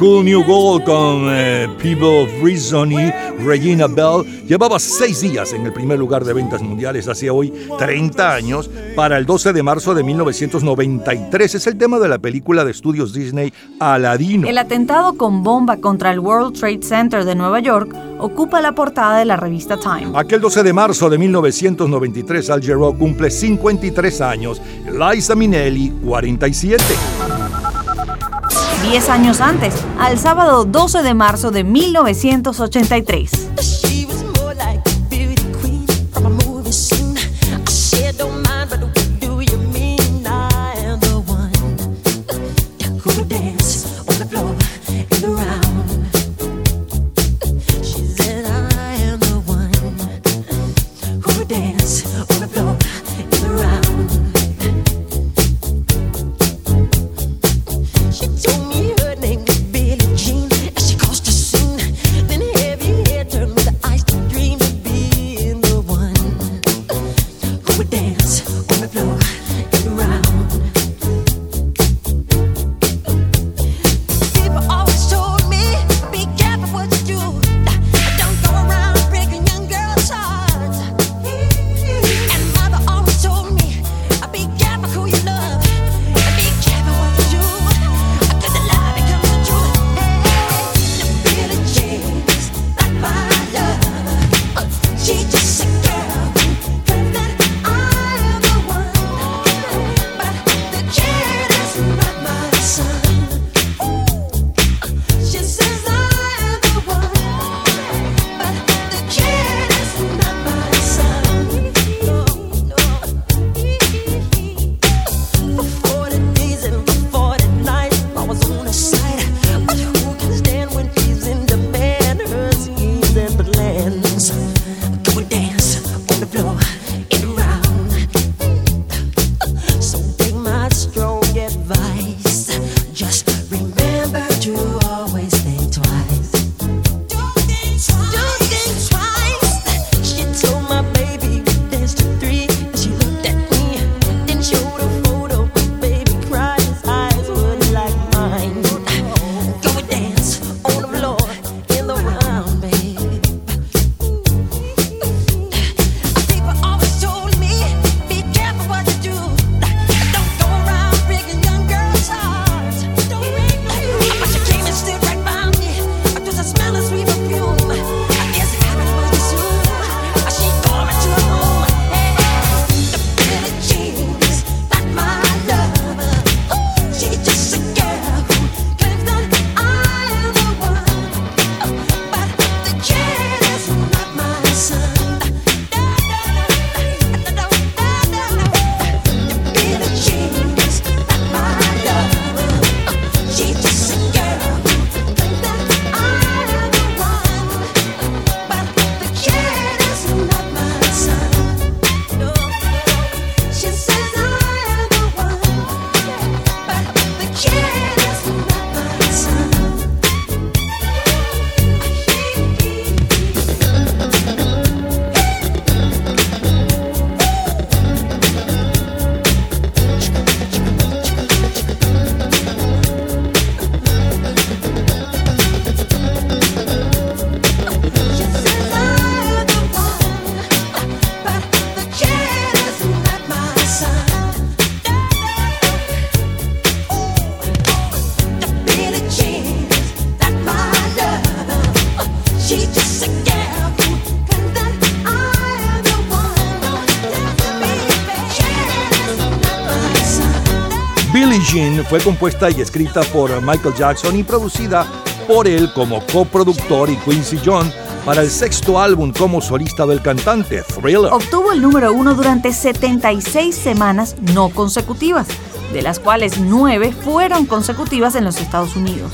Whole New Gold con eh, People of Reason y Regina Bell llevaba seis días en el primer lugar de ventas mundiales hace hoy 30 años. Para el 12 de marzo de 1993 es el tema de la película de estudios Disney Aladino. El atentado con bomba contra el World Trade Center de Nueva York ocupa la portada de la revista Time. Aquel 12 de marzo de 1993 Al Jarreau cumple 53 años, Liza Minnelli 47. Diez años antes, al sábado 12 de marzo de 1983. Fue compuesta y escrita por Michael Jackson y producida por él como coproductor y Quincy John para el sexto álbum como solista del cantante, Thriller. Obtuvo el número uno durante 76 semanas no consecutivas, de las cuales nueve fueron consecutivas en los Estados Unidos.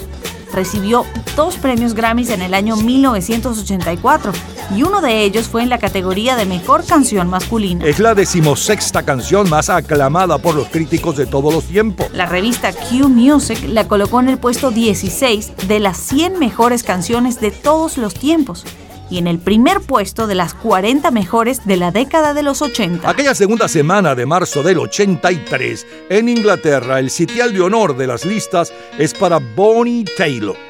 Recibió dos premios Grammys en el año 1984 y uno de ellos fue en la categoría de Mejor Canción Masculina. Es la decimosexta canción más aclamada por los críticos de todos los tiempos. La revista Q Music la colocó en el puesto 16 de las 100 mejores canciones de todos los tiempos y en el primer puesto de las 40 mejores de la década de los 80. Aquella segunda semana de marzo del 83, en Inglaterra, el sitial de honor de las listas es para Bonnie Taylor.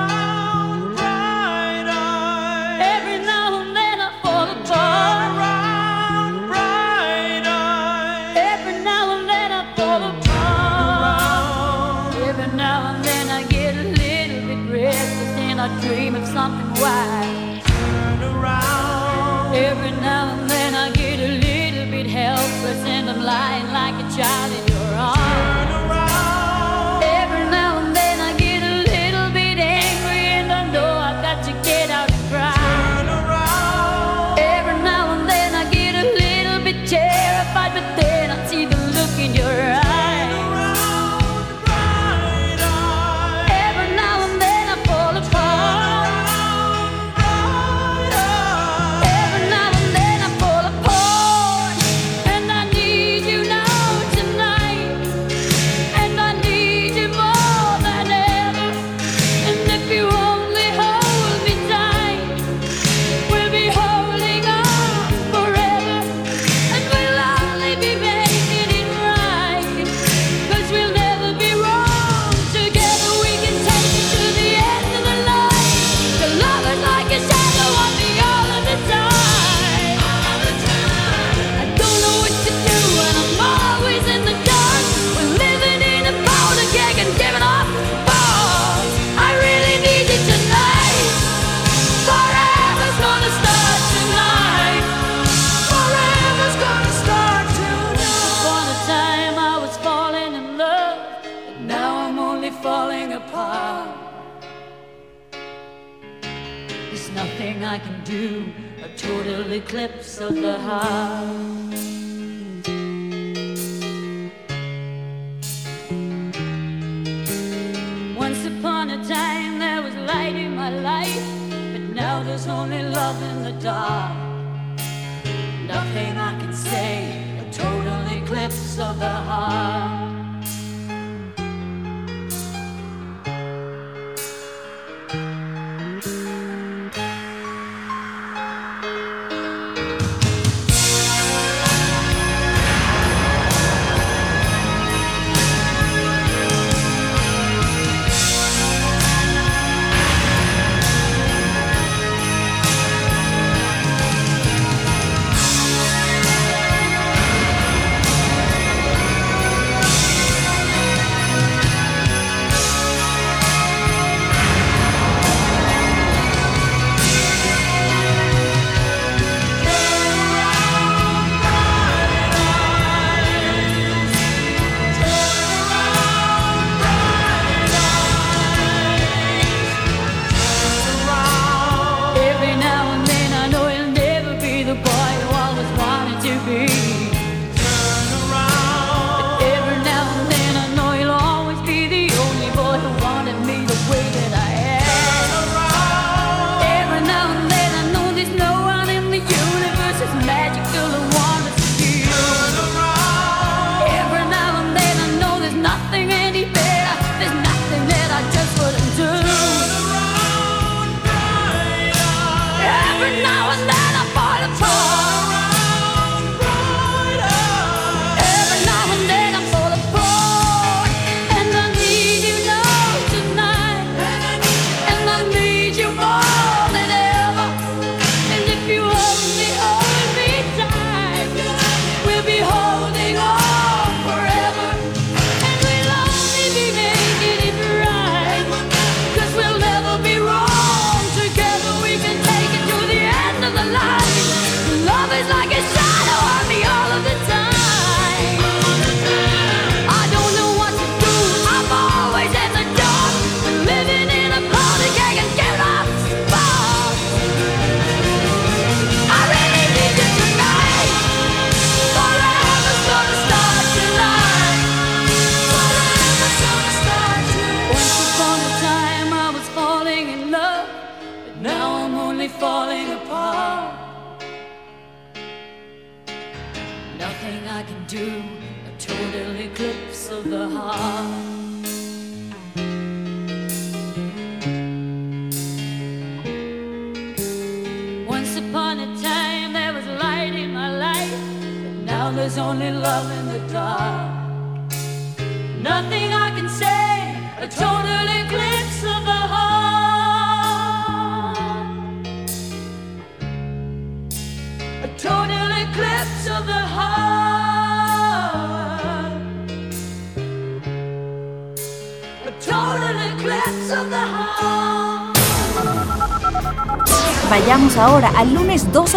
why.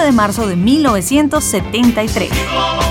de marzo de 1973.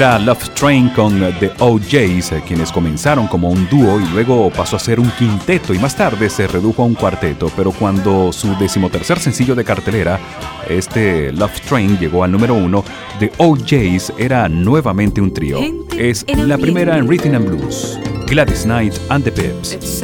Era Love Train con The OJs, eh, quienes comenzaron como un dúo y luego pasó a ser un quinteto y más tarde se redujo a un cuarteto, pero cuando su decimotercer sencillo de cartelera, este Love Train, llegó al número uno, The OJs era nuevamente un trío. Es la primera en Rhythm and Blues, Gladys Knight and the Pips.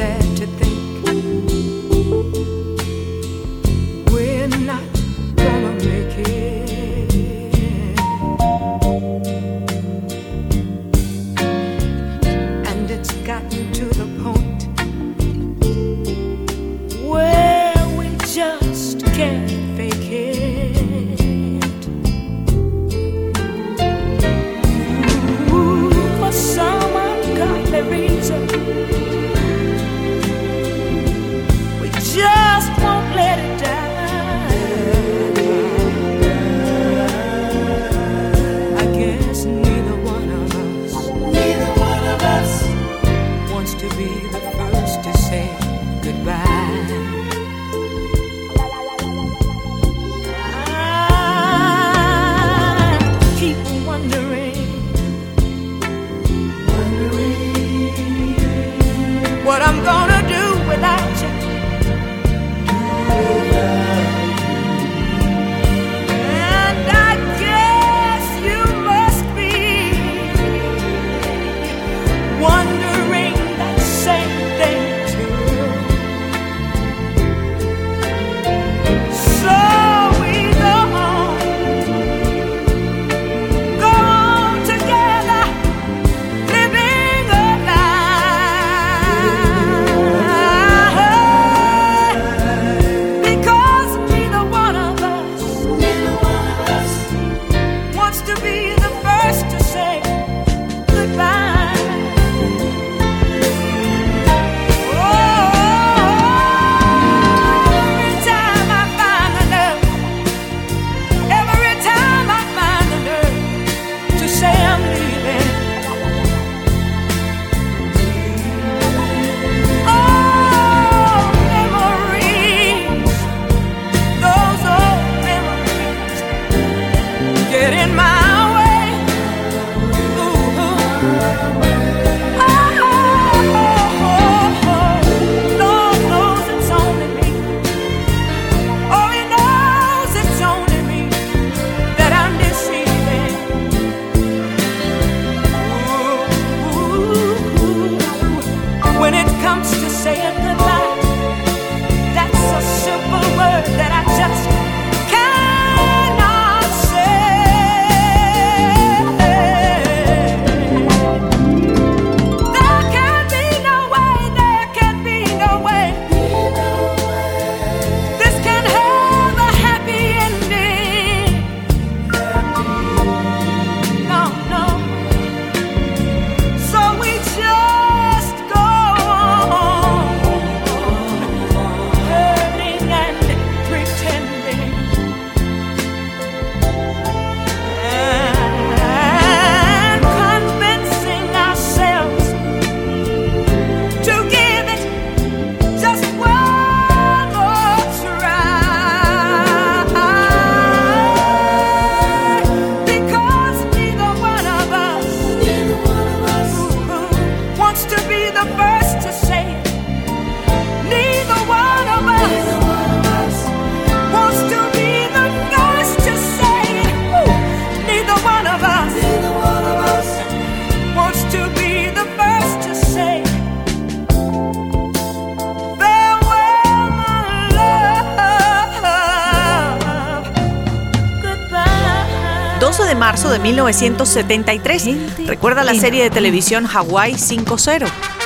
1973. Recuerda la serie de televisión Hawaii 5-0.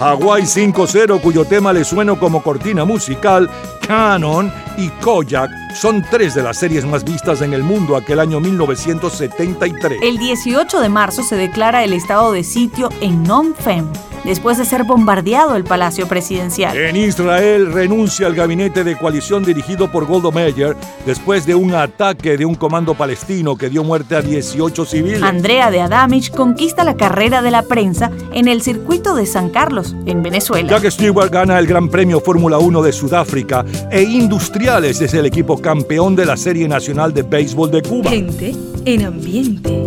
Hawaii 5-0, cuyo tema le suena como cortina musical, Canon y Koyak son tres de las series más vistas en el mundo aquel año 1973. El 18 de marzo se declara el estado de sitio en Phnom Penh, después de ser bombardeado el Palacio Presidencial. En Israel renuncia al gabinete de coalición dirigido por Golda Meir después de un ataque de un comando palestino que dio muerte a 18 civiles. Andrea de Adamich conquista la carrera de la prensa en el circuito de San Carlos, en Venezuela. Jack Stewart gana el Gran Premio Fórmula 1 de Sudáfrica e Industriales es el equipo campeón de la Serie Nacional de Béisbol de Cuba. Gente en ambiente.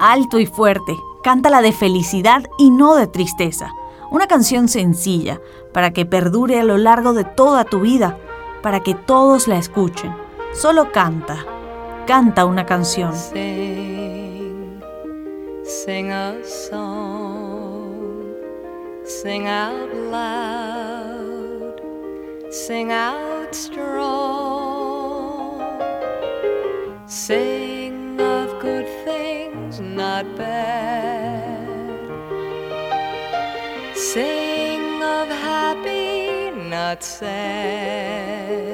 Alto y fuerte, cántala de felicidad y no de tristeza. Una canción sencilla, para que perdure a lo largo de toda tu vida, para que todos la escuchen. Solo canta, canta una canción. Sing, a song Sing out loud, sing out strong. Not bad. Sing of happy, not sad.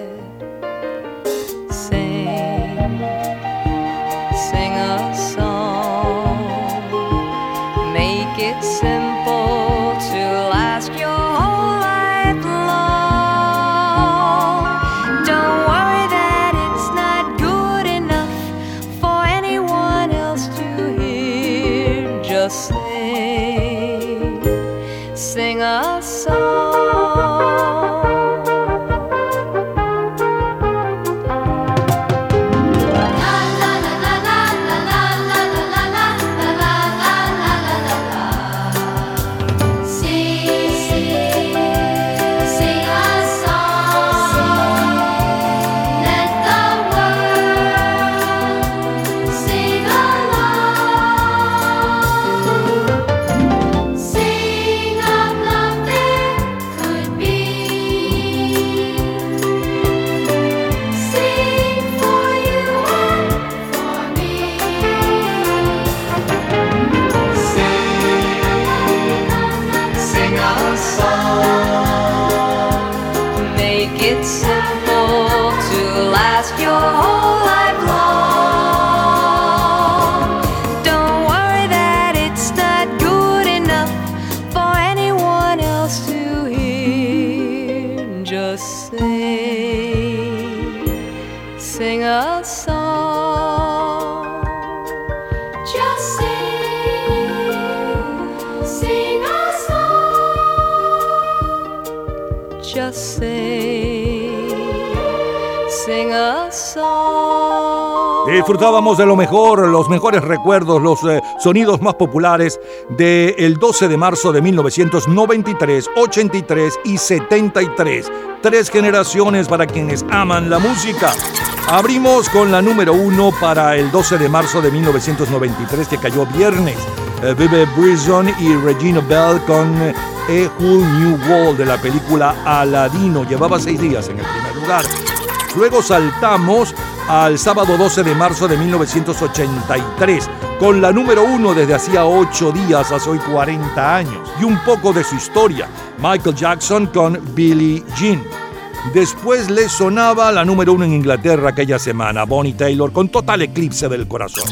Disfrutábamos de lo mejor, los mejores recuerdos, los eh, sonidos más populares del 12 de marzo de 1993, 83 y 73. Tres generaciones para quienes aman la música. Abrimos con la número uno para el 12 de marzo de 1993 que cayó viernes. Eh, Bebe y Regina Bell con eh, A Whole New World de la película Aladino. Llevaba seis días en el primer lugar. Luego saltamos al sábado 12 de marzo de 1983 con la número uno desde hacía ocho días, hace hoy 40 años, y un poco de su historia. Michael Jackson con Billie Jean. Después le sonaba la número uno en Inglaterra aquella semana, Bonnie Taylor con Total Eclipse del Corazón.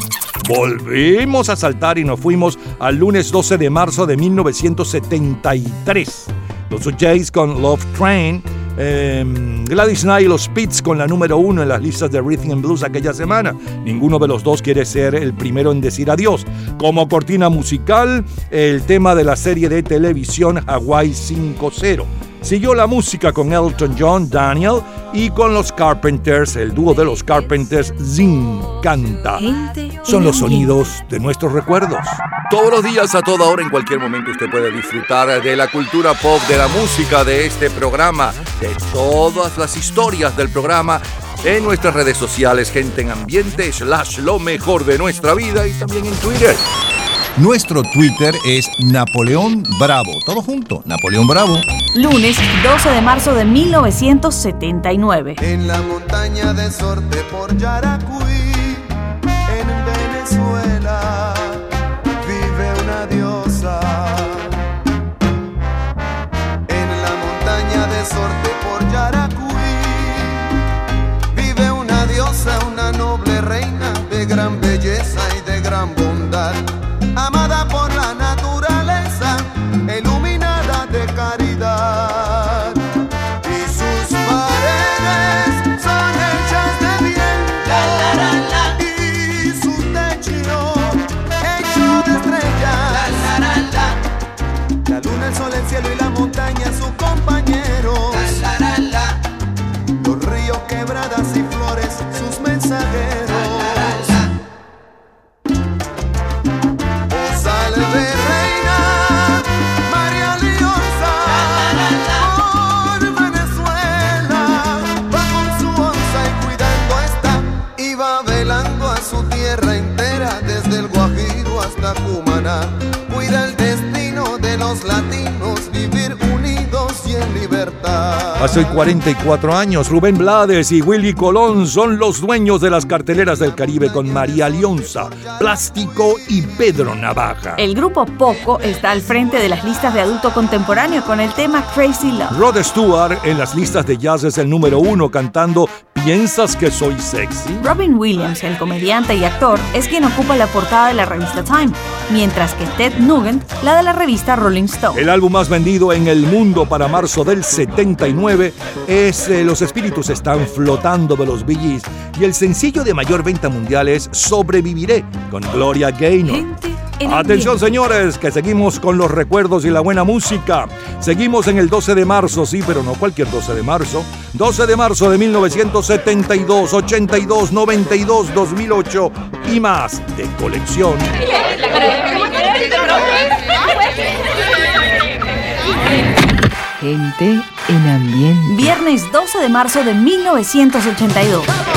Volvimos a saltar y nos fuimos al lunes 12 de marzo de 1973. Los Jays con Love Train, eh, Gladys Knight y los Spits con la número uno en las listas de Rhythm and Blues aquella semana. Ninguno de los dos quiere ser el primero en decir adiós. Como cortina musical, el tema de la serie de televisión Hawaii 5-0. Siguió la música con Elton John, Daniel y con los Carpenters, el dúo de los Carpenters, Zin Canta. Son los sonidos de nuestros recuerdos. Todos los días, a toda hora, en cualquier momento, usted puede disfrutar de la cultura pop, de la música, de este programa, de todas las historias del programa en nuestras redes sociales, gente en ambiente, slash lo mejor de nuestra vida y también en Twitter. Nuestro Twitter es Napoleón Bravo. Todo junto, Napoleón Bravo. Lunes 12 de marzo de 1979. En la montaña de Sorte por Yaracuy, en Venezuela, el sol, el cielo y la montaña, sus compañeros. Los ríos, quebradas y flores, sus mensajeros. Hace hoy 44 años, Rubén Blades y Willy Colón son los dueños de las carteleras del Caribe con María Lionza, Plástico y Pedro Navaja. El grupo Poco está al frente de las listas de adulto contemporáneo con el tema Crazy Love. Rod Stewart en las listas de jazz es el número uno cantando ¿Piensas que soy sexy? Robin Williams, el comediante y actor, es quien ocupa la portada de la revista Time, mientras que Ted Nugent la de la revista Rolling Stone. El álbum más vendido en el mundo para marzo del 79 es eh, Los espíritus están flotando de los Gees y el sencillo de mayor venta mundial es Sobreviviré con Gloria Gaynor. en Atención señores, que seguimos con los recuerdos y la buena música. Seguimos en el 12 de marzo, sí, pero no cualquier 12 de marzo. 12 de marzo de 1972, 82, 92, 2008 y más de colección. Gente Viernes 12 de marzo de 1982.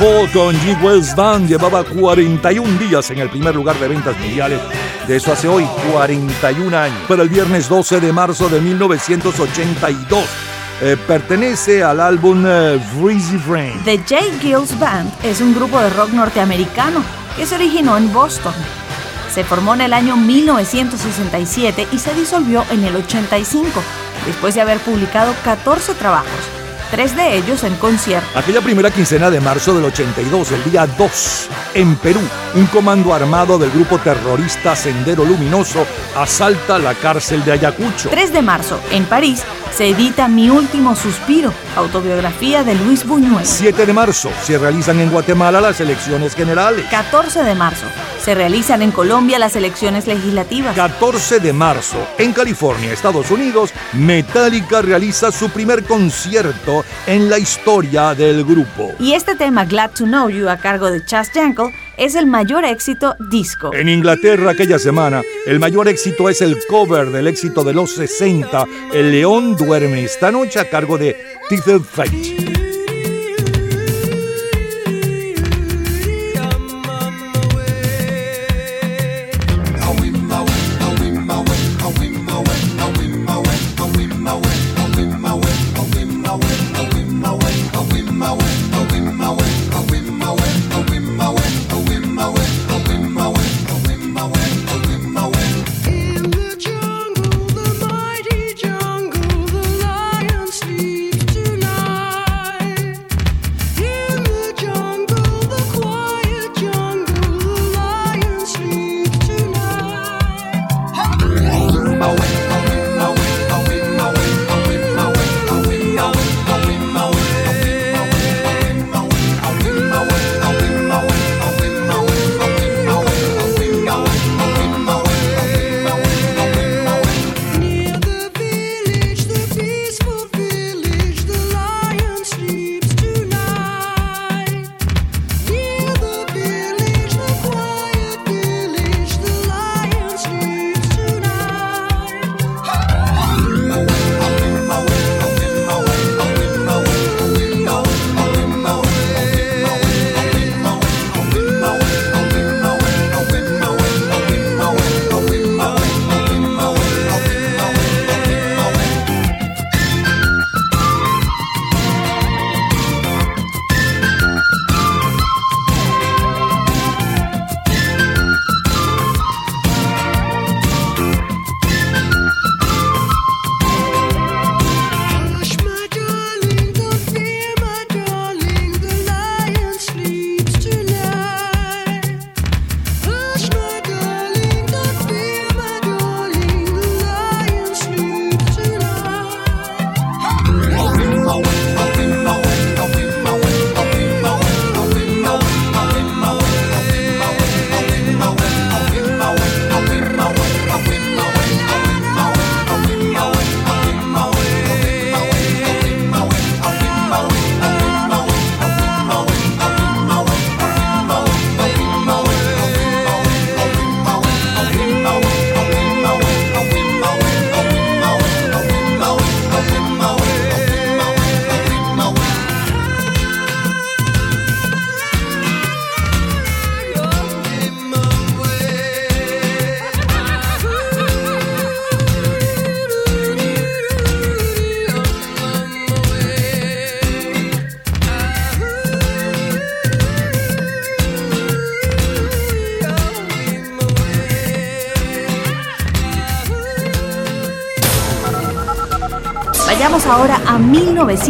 Con G. Wells Band llevaba 41 días en el primer lugar de ventas mundiales. De eso hace hoy 41 años. Para el viernes 12 de marzo de 1982. Eh, pertenece al álbum eh, Breezy Brain. The J. Gills Band es un grupo de rock norteamericano que se originó en Boston. Se formó en el año 1967 y se disolvió en el 85, después de haber publicado 14 trabajos, tres de ellos en concierto. Aquella primera quincena de marzo del 82, el día 2, en Perú, un comando armado del grupo terrorista Sendero Luminoso asalta la cárcel de Ayacucho. 3 de marzo, en París, se edita Mi último suspiro, autobiografía de Luis Buñuel. 7 de marzo, se realizan en Guatemala las elecciones generales. 14 de marzo, se realizan en Colombia las elecciones legislativas. 14 de marzo, en California, Estados Unidos, Metallica realiza su primer concierto en la historia del grupo. Y este tema, Glad to Know You, a cargo de Chas Jankel, es el mayor éxito disco. En Inglaterra aquella semana, el mayor éxito es el cover del éxito de los 60, El León duerme esta noche a cargo de Tithel Fate.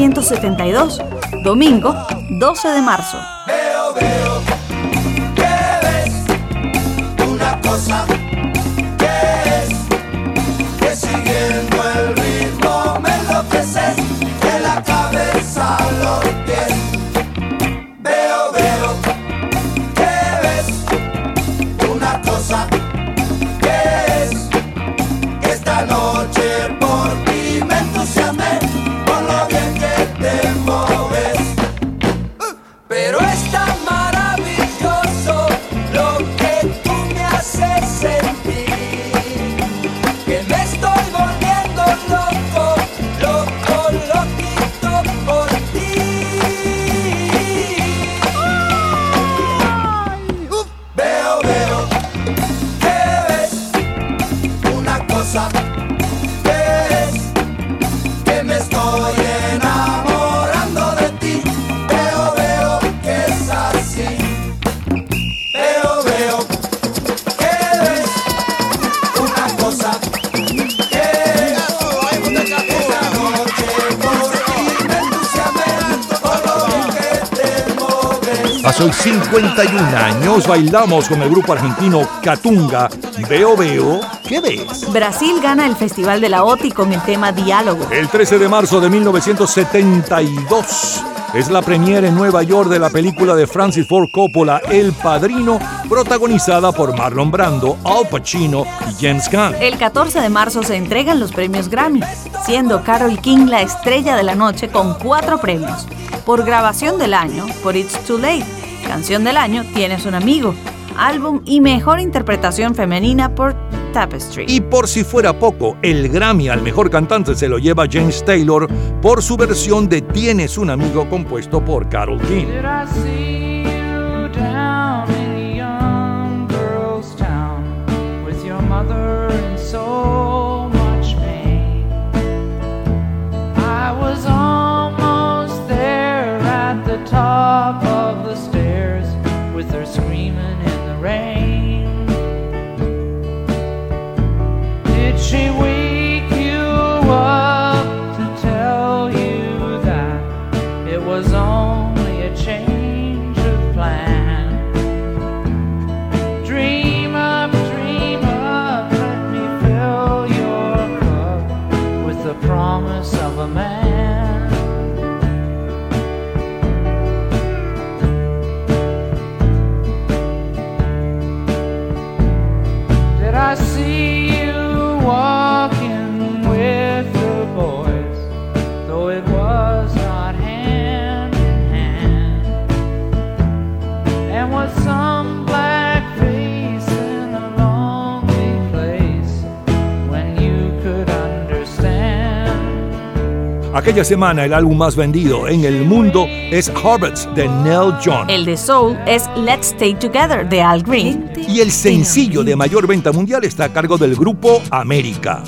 1972, domingo 12 de marzo. 51 años bailamos con el grupo argentino Catunga. Veo, veo, ¿qué ves? Brasil gana el Festival de la OTI con el tema Diálogo. El 13 de marzo de 1972 es la premiere en Nueva York de la película de Francis Ford Coppola El Padrino, protagonizada por Marlon Brando, Al Pacino y James Caan. El 14 de marzo se entregan los premios Grammy, siendo Carol King la estrella de la noche con cuatro premios. Por grabación del año, por It's Too Late, canción del año, Tienes un amigo, álbum y mejor interpretación femenina por Tapestry. Y por si fuera poco, el Grammy al mejor cantante se lo lleva James Taylor por su versión de Tienes un amigo compuesto por Carol King. Aquella semana el álbum más vendido en el mundo es Harvard's de Nell John. El de Soul es Let's Stay Together de Al Green. Y el sencillo de mayor venta mundial está a cargo del grupo América.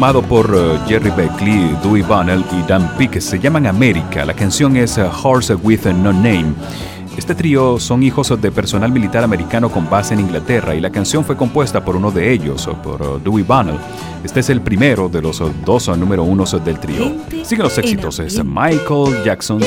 Formado por eh, Jerry Beckley, Dewey Bunnell y Dan Peake. Se llaman América. La canción es eh, Horse with No Name. Este trío son hijos de personal militar americano con base en Inglaterra y la canción fue compuesta por uno de ellos, o por eh, Dewey Bunnell. Este es el primero de los eh, dos eh, número unos del trío. Siguen los éxitos, es Michael Jackson.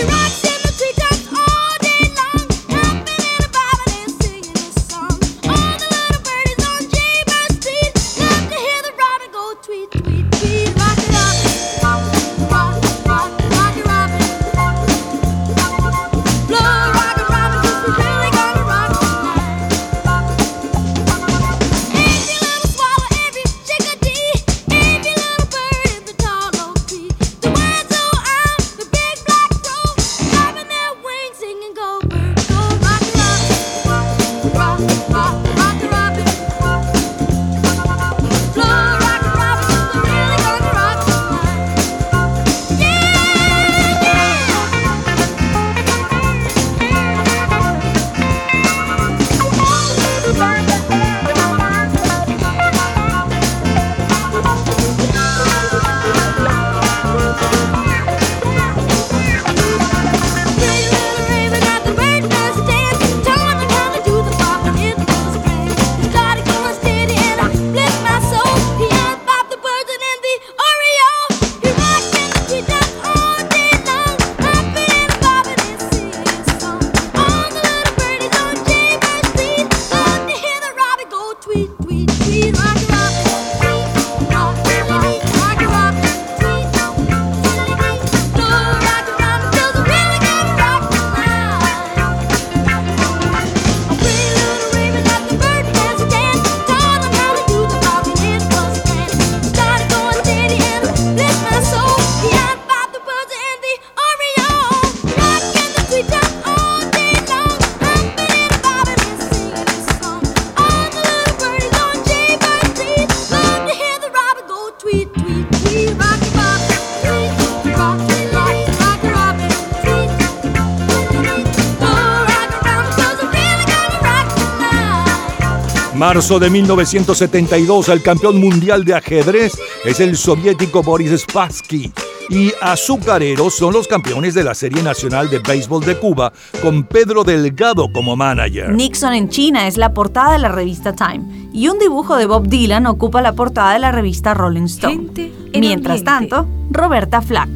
Marzo de 1972, el campeón mundial de ajedrez es el soviético Boris Spassky. Y Azucareros son los campeones de la Serie Nacional de Béisbol de Cuba, con Pedro Delgado como manager. Nixon en China es la portada de la revista Time y un dibujo de Bob Dylan ocupa la portada de la revista Rolling Stone. en Mientras ambiente. tanto, Roberta Flack.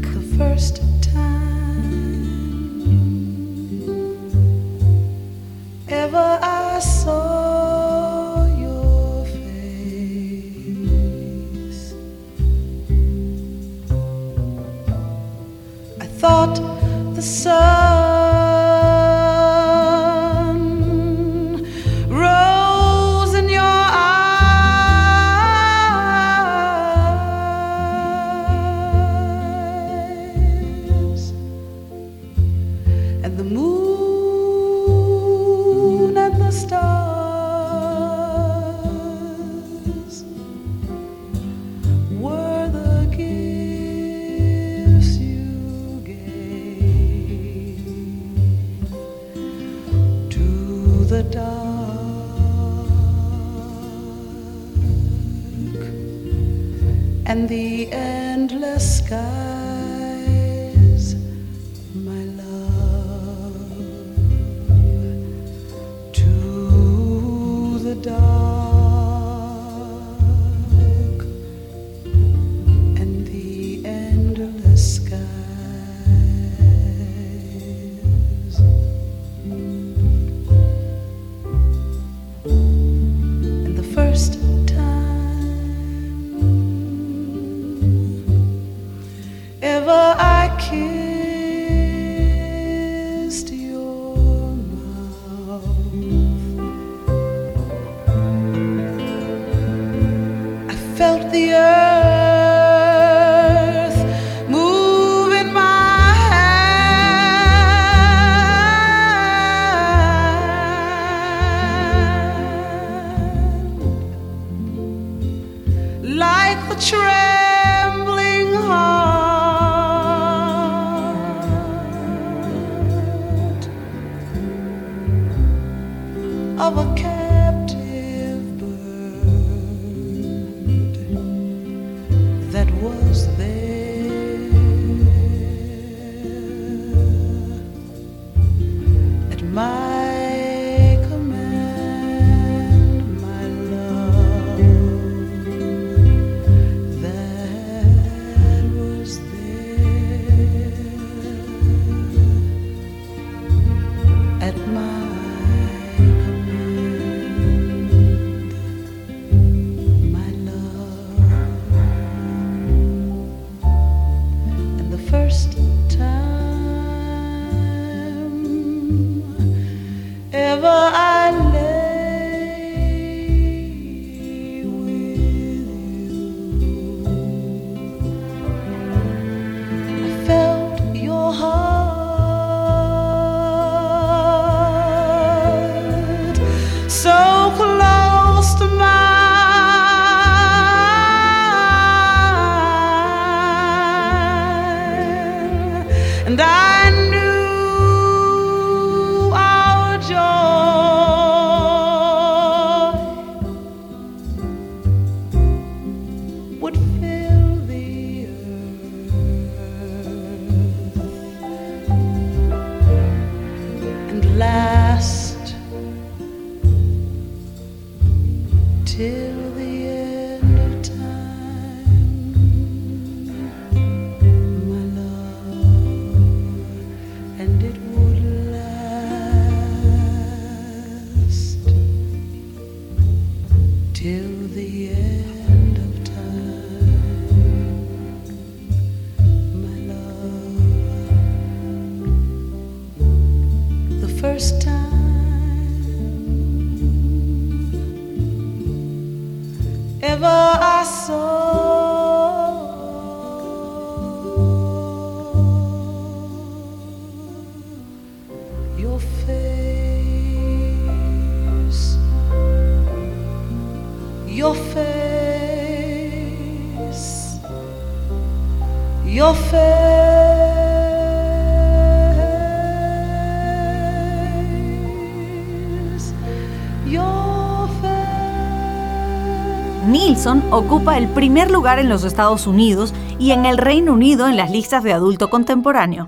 ocupa el primer lugar en los Estados Unidos y en el Reino Unido en las listas de adulto contemporáneo.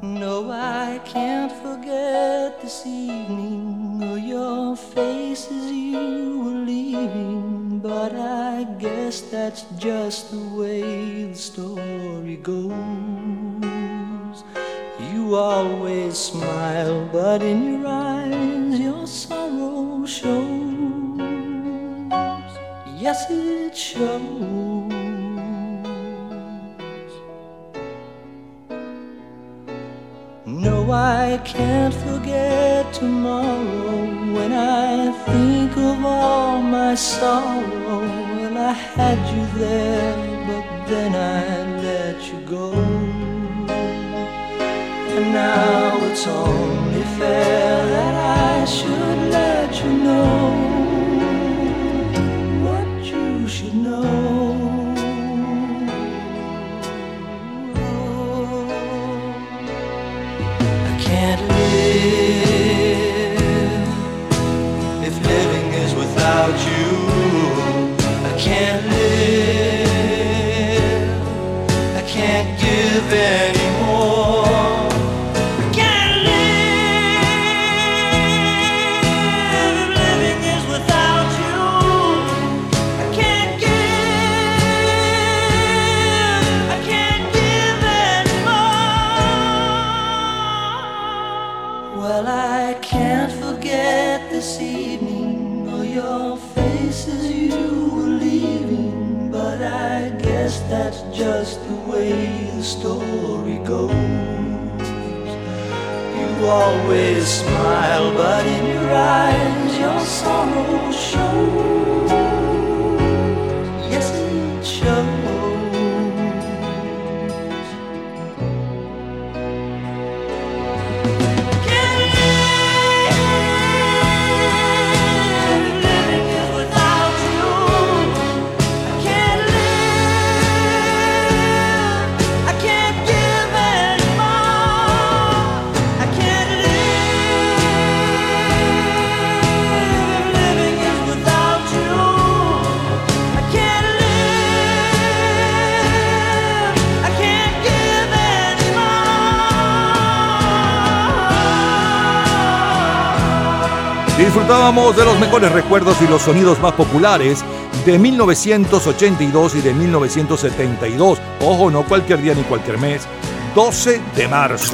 De los mejores recuerdos y los sonidos más populares de 1982 y de 1972. Ojo, no cualquier día ni cualquier mes. 12 de marzo.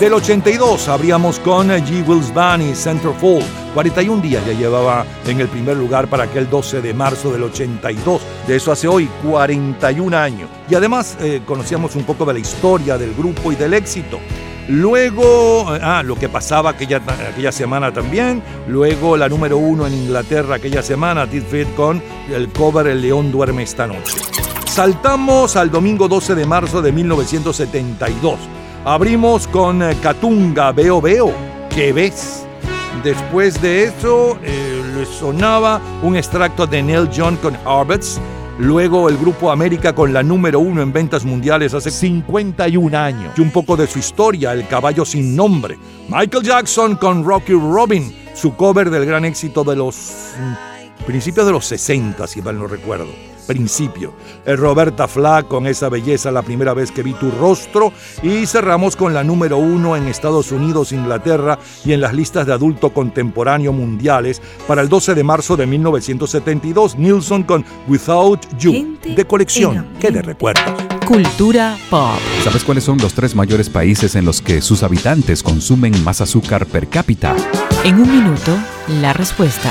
Del 82 abríamos con G. Wills Band y Centerfold. 41 días ya llevaba en el primer lugar para aquel 12 de marzo del 82. De eso hace hoy 41 años. Y además eh, conocíamos un poco de la historia del grupo y del éxito. Luego, ah, lo que pasaba aquella, aquella semana también. Luego la número uno en Inglaterra aquella semana, Tit con el cover El León duerme esta noche. Saltamos al domingo 12 de marzo de 1972. Abrimos con eh, Catunga, Veo Veo, ¿qué ves? Después de eso eh, le sonaba un extracto de Neil John con Harvest. Luego el grupo América con la número uno en ventas mundiales hace 51 años. Y un poco de su historia, El caballo sin nombre. Michael Jackson con Rocky Robin, su cover del gran éxito de los principios de los 60, si mal no recuerdo. Principio. El Roberta Flack con esa belleza la primera vez que vi tu rostro. Y cerramos con la número uno en Estados Unidos, Inglaterra y en las listas de adulto contemporáneo mundiales para el 12 de marzo de 1972. Nilsson con Without You. De colección. que de recuerdos. Cultura pop. ¿Sabes cuáles son los tres mayores países en los que sus habitantes consumen más azúcar per cápita? En un minuto, la respuesta.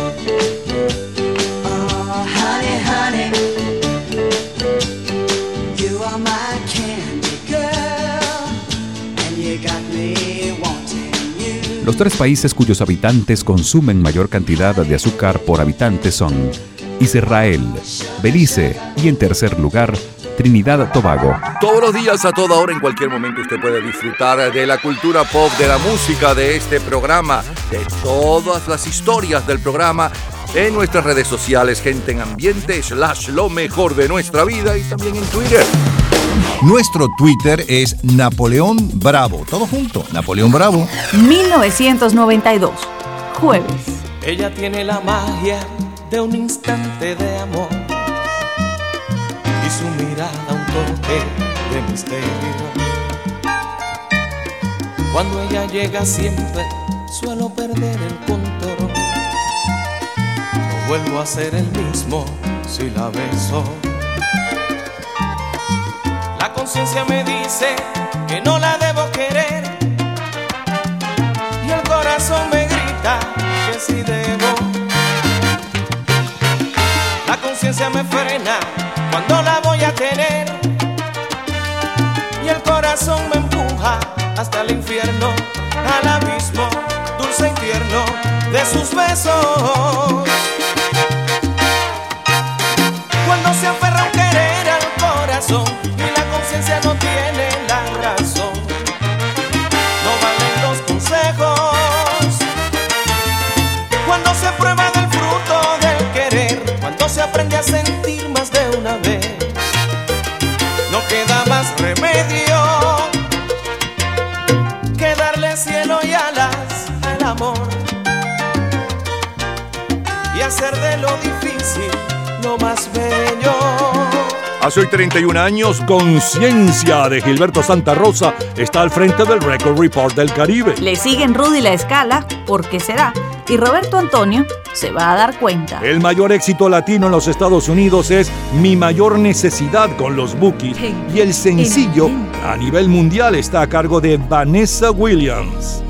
Los tres países cuyos habitantes consumen mayor cantidad de azúcar por habitante son Israel, Belice y en tercer lugar, Trinidad Tobago. Todos los días, a toda hora, en cualquier momento, usted puede disfrutar de la cultura pop, de la música, de este programa, de todas las historias del programa en nuestras redes sociales, gente en ambiente, slash lo mejor de nuestra vida y también en Twitter. Nuestro Twitter es Napoleón Bravo. Todo junto, Napoleón Bravo. 1992, jueves. Ella tiene la magia de un instante de amor y su mirada un toque de misterio. Cuando ella llega siempre suelo perder el control. No vuelvo a ser el mismo si la beso. La conciencia me dice que no la debo querer. Y el corazón me grita que sí debo. La conciencia me frena cuando la voy a tener. Y el corazón me empuja hasta el infierno, al abismo dulce y tierno de sus besos. Cuando se aferra un querer al corazón lo más bello. Hace hoy 31 años, Conciencia de Gilberto Santa Rosa está al frente del Record Report del Caribe. Le siguen Rudy La Escala, ¿por qué será? Y Roberto Antonio se va a dar cuenta. El mayor éxito latino en los Estados Unidos es Mi mayor necesidad con los Bookies y el sencillo a nivel mundial está a cargo de Vanessa Williams.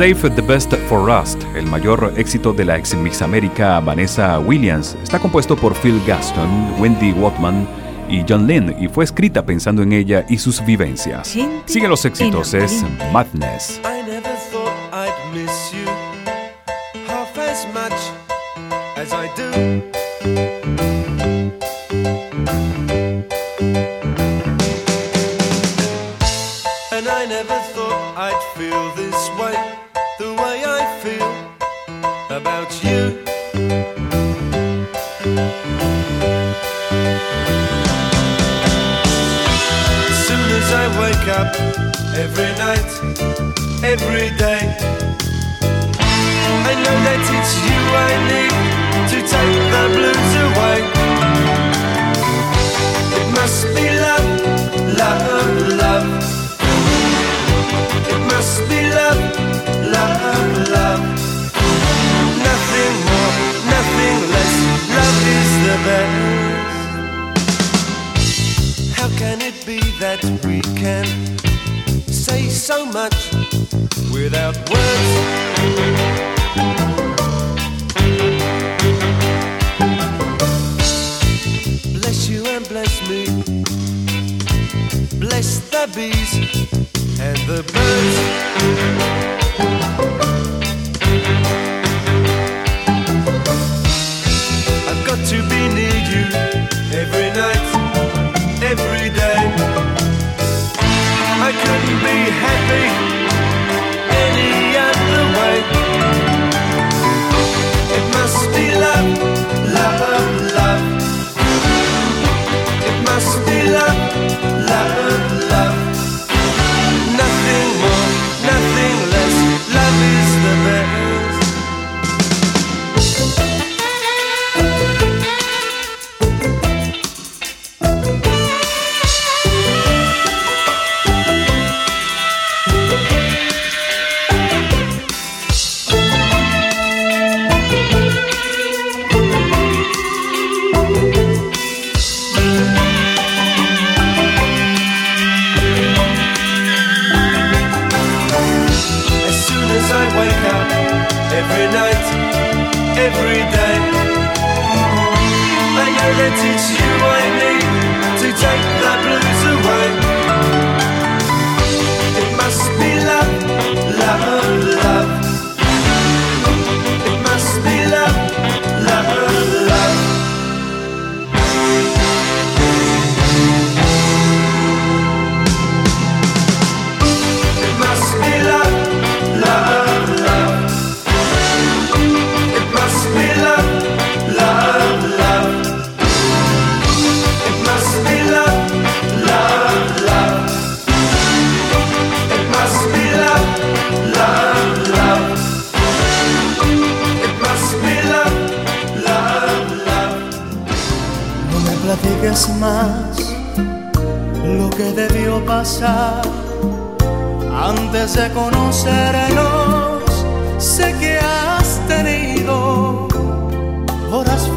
Save the Best for Us, el mayor éxito de la ex Miss América Vanessa Williams, está compuesto por Phil Gaston, Wendy Watman y John Lynn y fue escrita pensando en ella y sus vivencias. Siguen los éxitos, es Madness.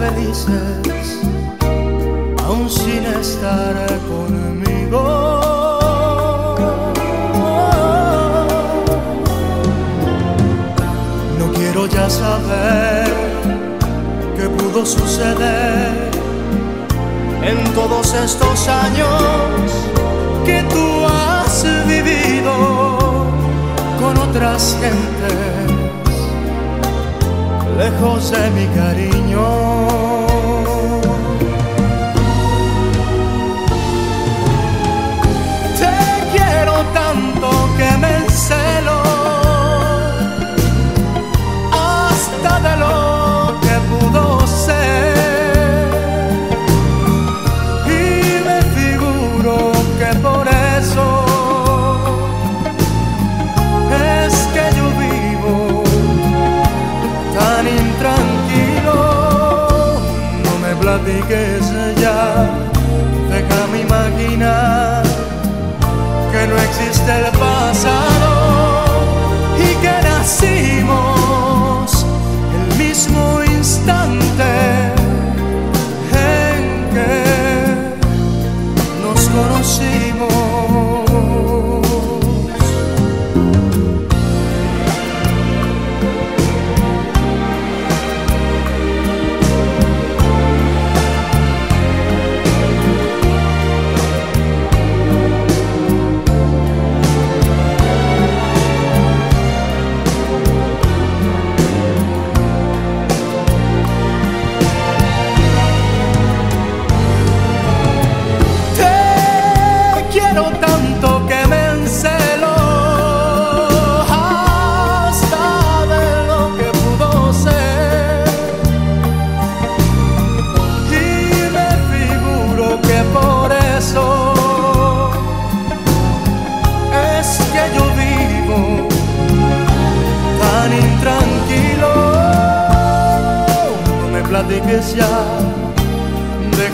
felices, aún sin estar conmigo. No quiero ya saber qué pudo suceder en todos estos años que tú has vivido con otras gentes lejos de mi cariño. tanto que me encelo hasta de lo que pudo ser. Y me figuro que por eso es que yo vivo tan intranquilo. No me platiques ya, deja mi imaginar no existe el pasado y que nacimos el mismo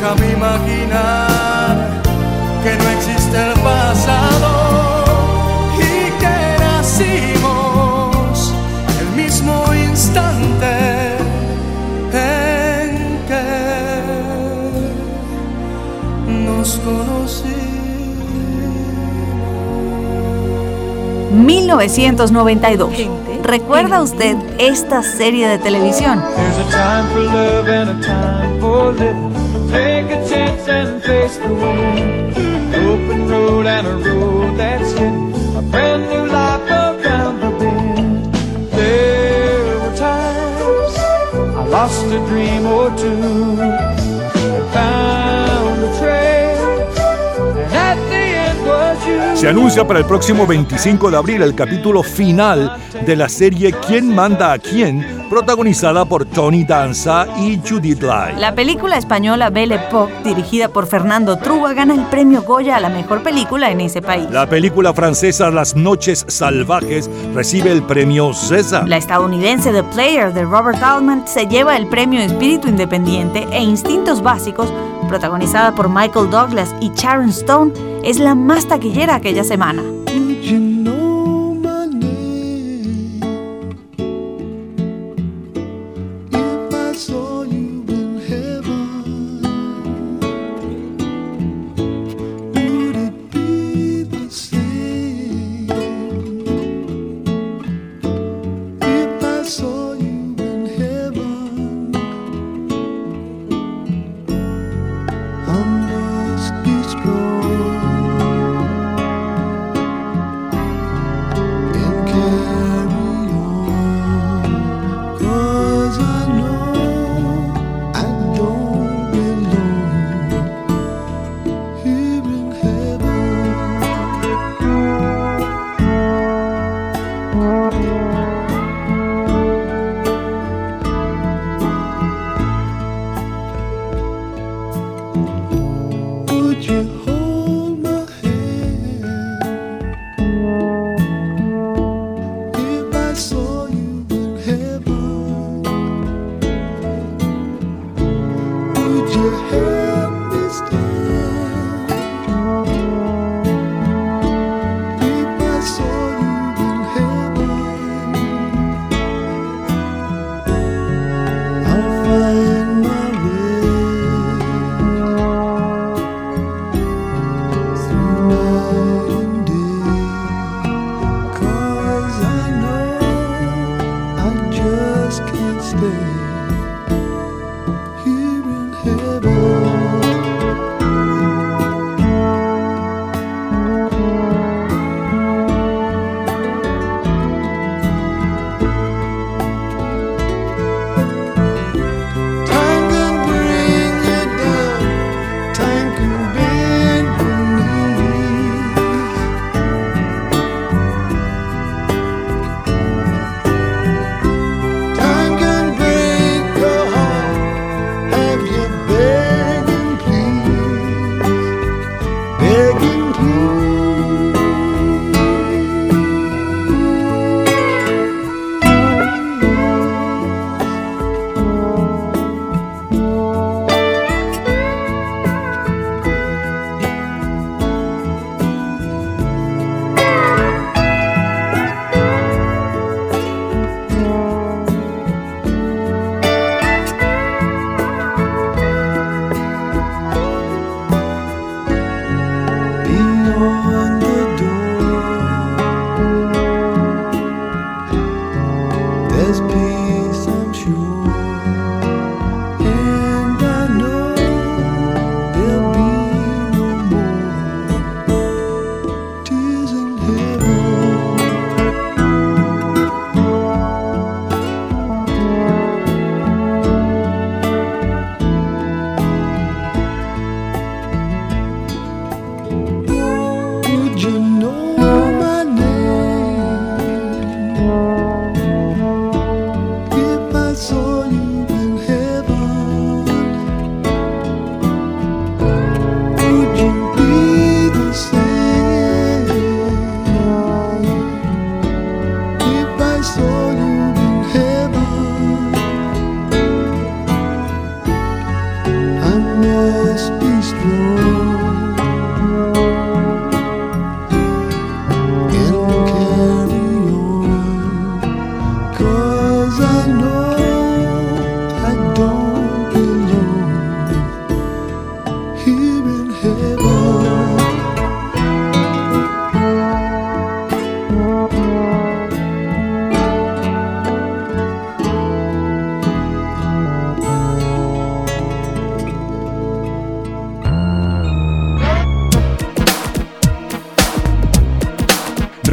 Déjame imaginar que no existe el pasado y que nacimos el mismo instante en que nos conocimos. 1992. ¿Recuerda usted esta serie de televisión? Se anuncia para el próximo 25 de abril el capítulo final de la serie ¿Quién manda a quién? Protagonizada por Tony Danza y Judith Lai. La película española Belle Époque, dirigida por Fernando Truba, gana el premio Goya a la mejor película en ese país. La película francesa Las Noches Salvajes recibe el premio César. La estadounidense The Player de Robert Altman se lleva el premio Espíritu Independiente e Instintos Básicos, protagonizada por Michael Douglas y Sharon Stone, es la más taquillera aquella semana. just can't stay.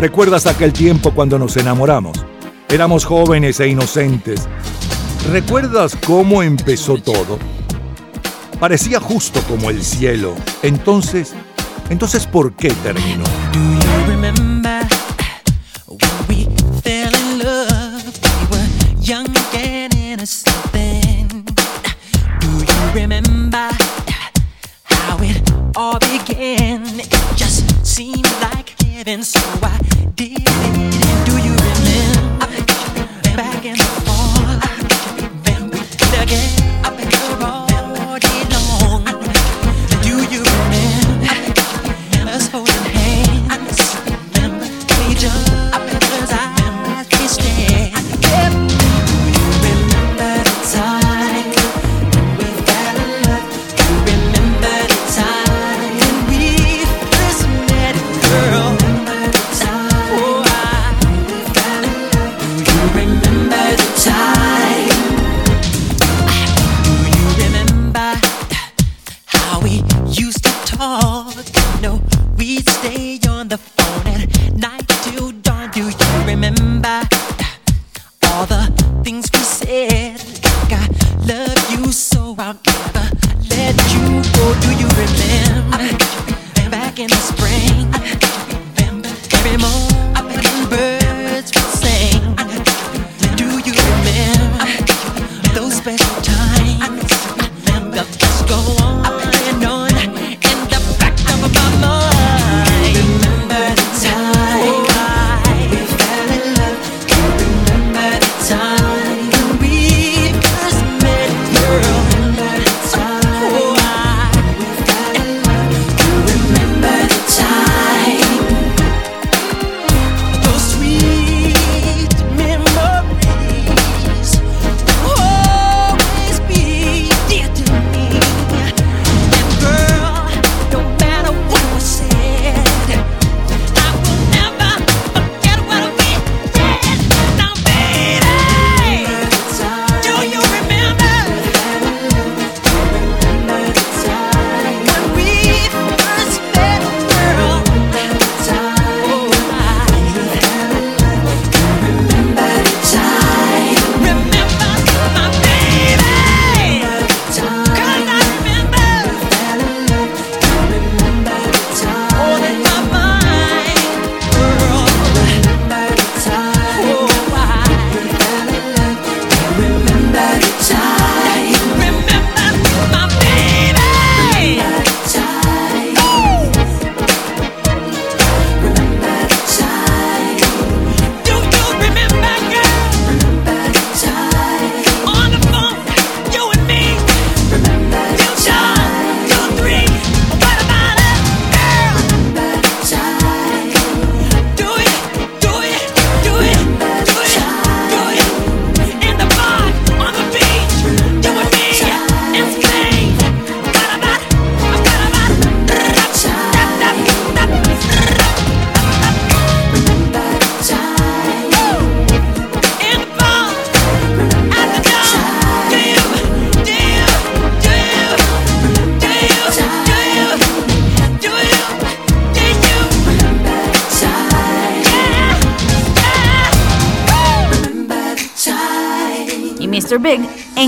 ¿Recuerdas aquel tiempo cuando nos enamoramos? Éramos jóvenes e inocentes. ¿Recuerdas cómo empezó todo? Parecía justo como el cielo. Entonces, entonces ¿por qué terminó?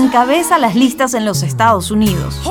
encabeza las listas en los Estados Unidos.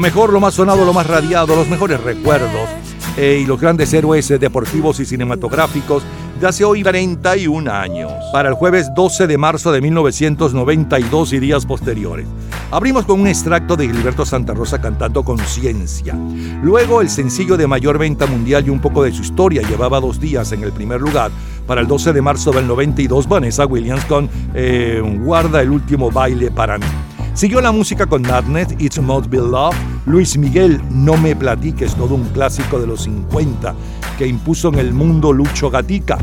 Lo mejor, lo más sonado, lo más radiado, los mejores recuerdos eh, y los grandes héroes eh, deportivos y cinematográficos de hace hoy 41 años, para el jueves 12 de marzo de 1992 y días posteriores. Abrimos con un extracto de Gilberto Santa Rosa cantando Conciencia. Luego el sencillo de mayor venta mundial y un poco de su historia llevaba dos días en el primer lugar. Para el 12 de marzo del 92, Vanessa Williams con eh, Guarda el último baile para mí. Siguió la música con Madness, It's Must Be Love, Luis Miguel, No Me Platiques, todo un clásico de los 50 que impuso en el mundo Lucho Gatica.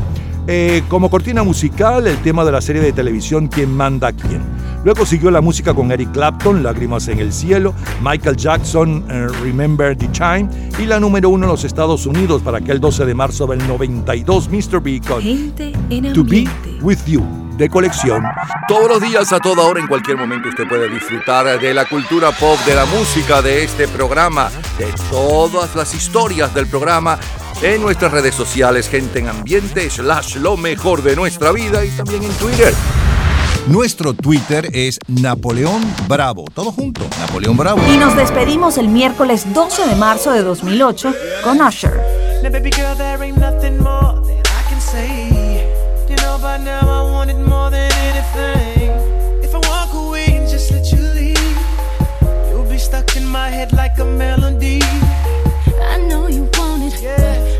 Eh, como cortina musical, el tema de la serie de televisión ¿Quién manda a quién? Luego siguió la música con Eric Clapton, Lágrimas en el cielo, Michael Jackson, eh, Remember the Time y la número uno en los Estados Unidos para aquel 12 de marzo del 92, Mr. B con Gente en To Be. With You, de colección. Todos los días, a toda hora, en cualquier momento, usted puede disfrutar de la cultura pop, de la música, de este programa, de todas las historias del programa en nuestras redes sociales, gente en ambiente, slash lo mejor de nuestra vida y también en Twitter. Nuestro Twitter es Napoleón Bravo. Todo junto, Napoleón Bravo. Y nos despedimos el miércoles 12 de marzo de 2008 con Usher. By now I want it more than anything. If I walk away and just let you leave, you'll be stuck in my head like a melody. I know you want it,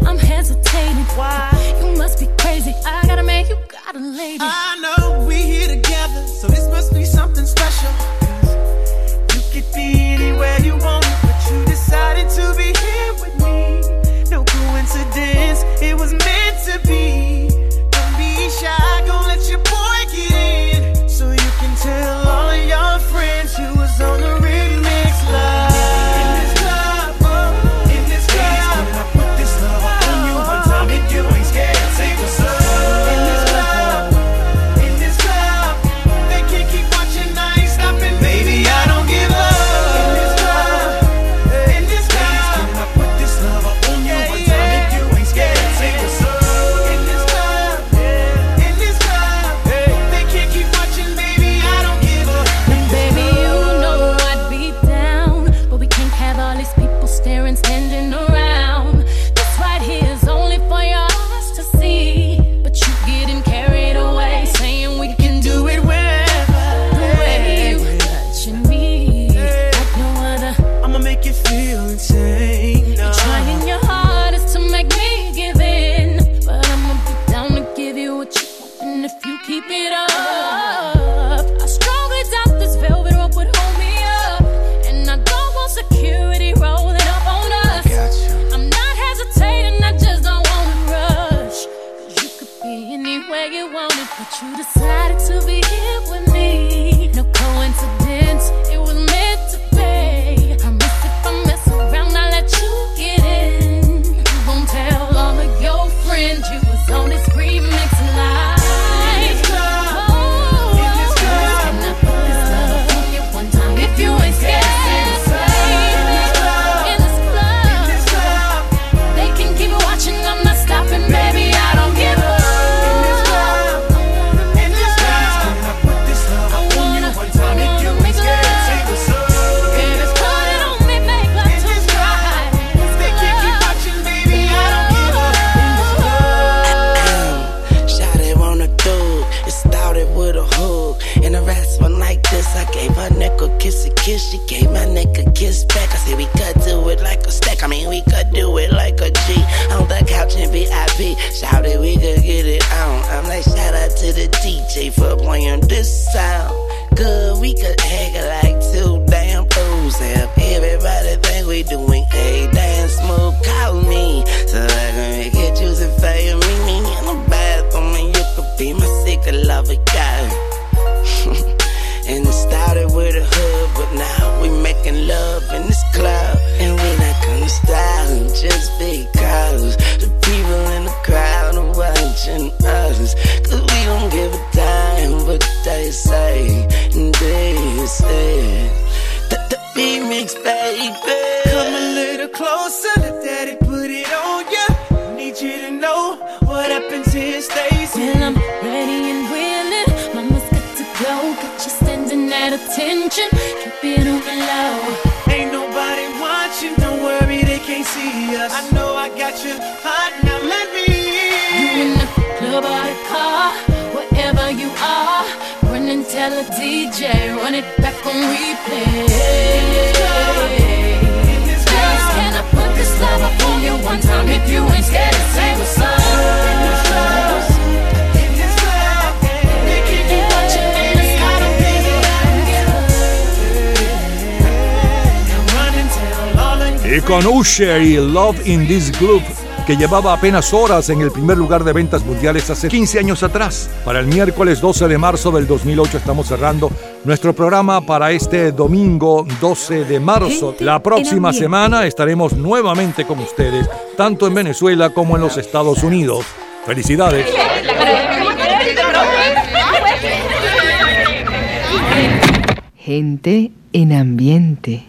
but I'm hesitating. Why? You must be crazy. I gotta make you got a lady. I know we're here together, so this must be something special. 'Cause You could be anywhere you want, but you decided to be here with me. No coincidence, it was meant to be. VIP. Shout it, we could get it on. I'm like shout out to the DJ for playing this sound. Good, we could it like two damn fools. Have everybody think we doing a damn smooth. Call me so I can make it juicy for you. Meet me in the bathroom and you could be my secret lover, guy. [LAUGHS] and it started with a hood, but now we making love in this club. And we not gonna stop just because say that the remix, baby. Come a little closer, let daddy put it on ya. Need you to know what happens here stays here. Well, I'm ready and willing. Mama's got to go. Got you standing at attention. Keep it on the low. Ain't nobody watching, don't worry, they can't see us. I know I got you tell a DJ, run it back on replay. Can I put this love up on you one time? If you ain't scared to say what's up. Y con Usher Love in This Group, que llevaba apenas horas en el primer lugar de ventas mundiales hace 15 años atrás. Para el miércoles 12 de marzo del 2008 estamos cerrando nuestro programa para este domingo 12 de marzo. La próxima semana estaremos nuevamente con ustedes, tanto en Venezuela como en los Estados Unidos. Felicidades. Gente en ambiente.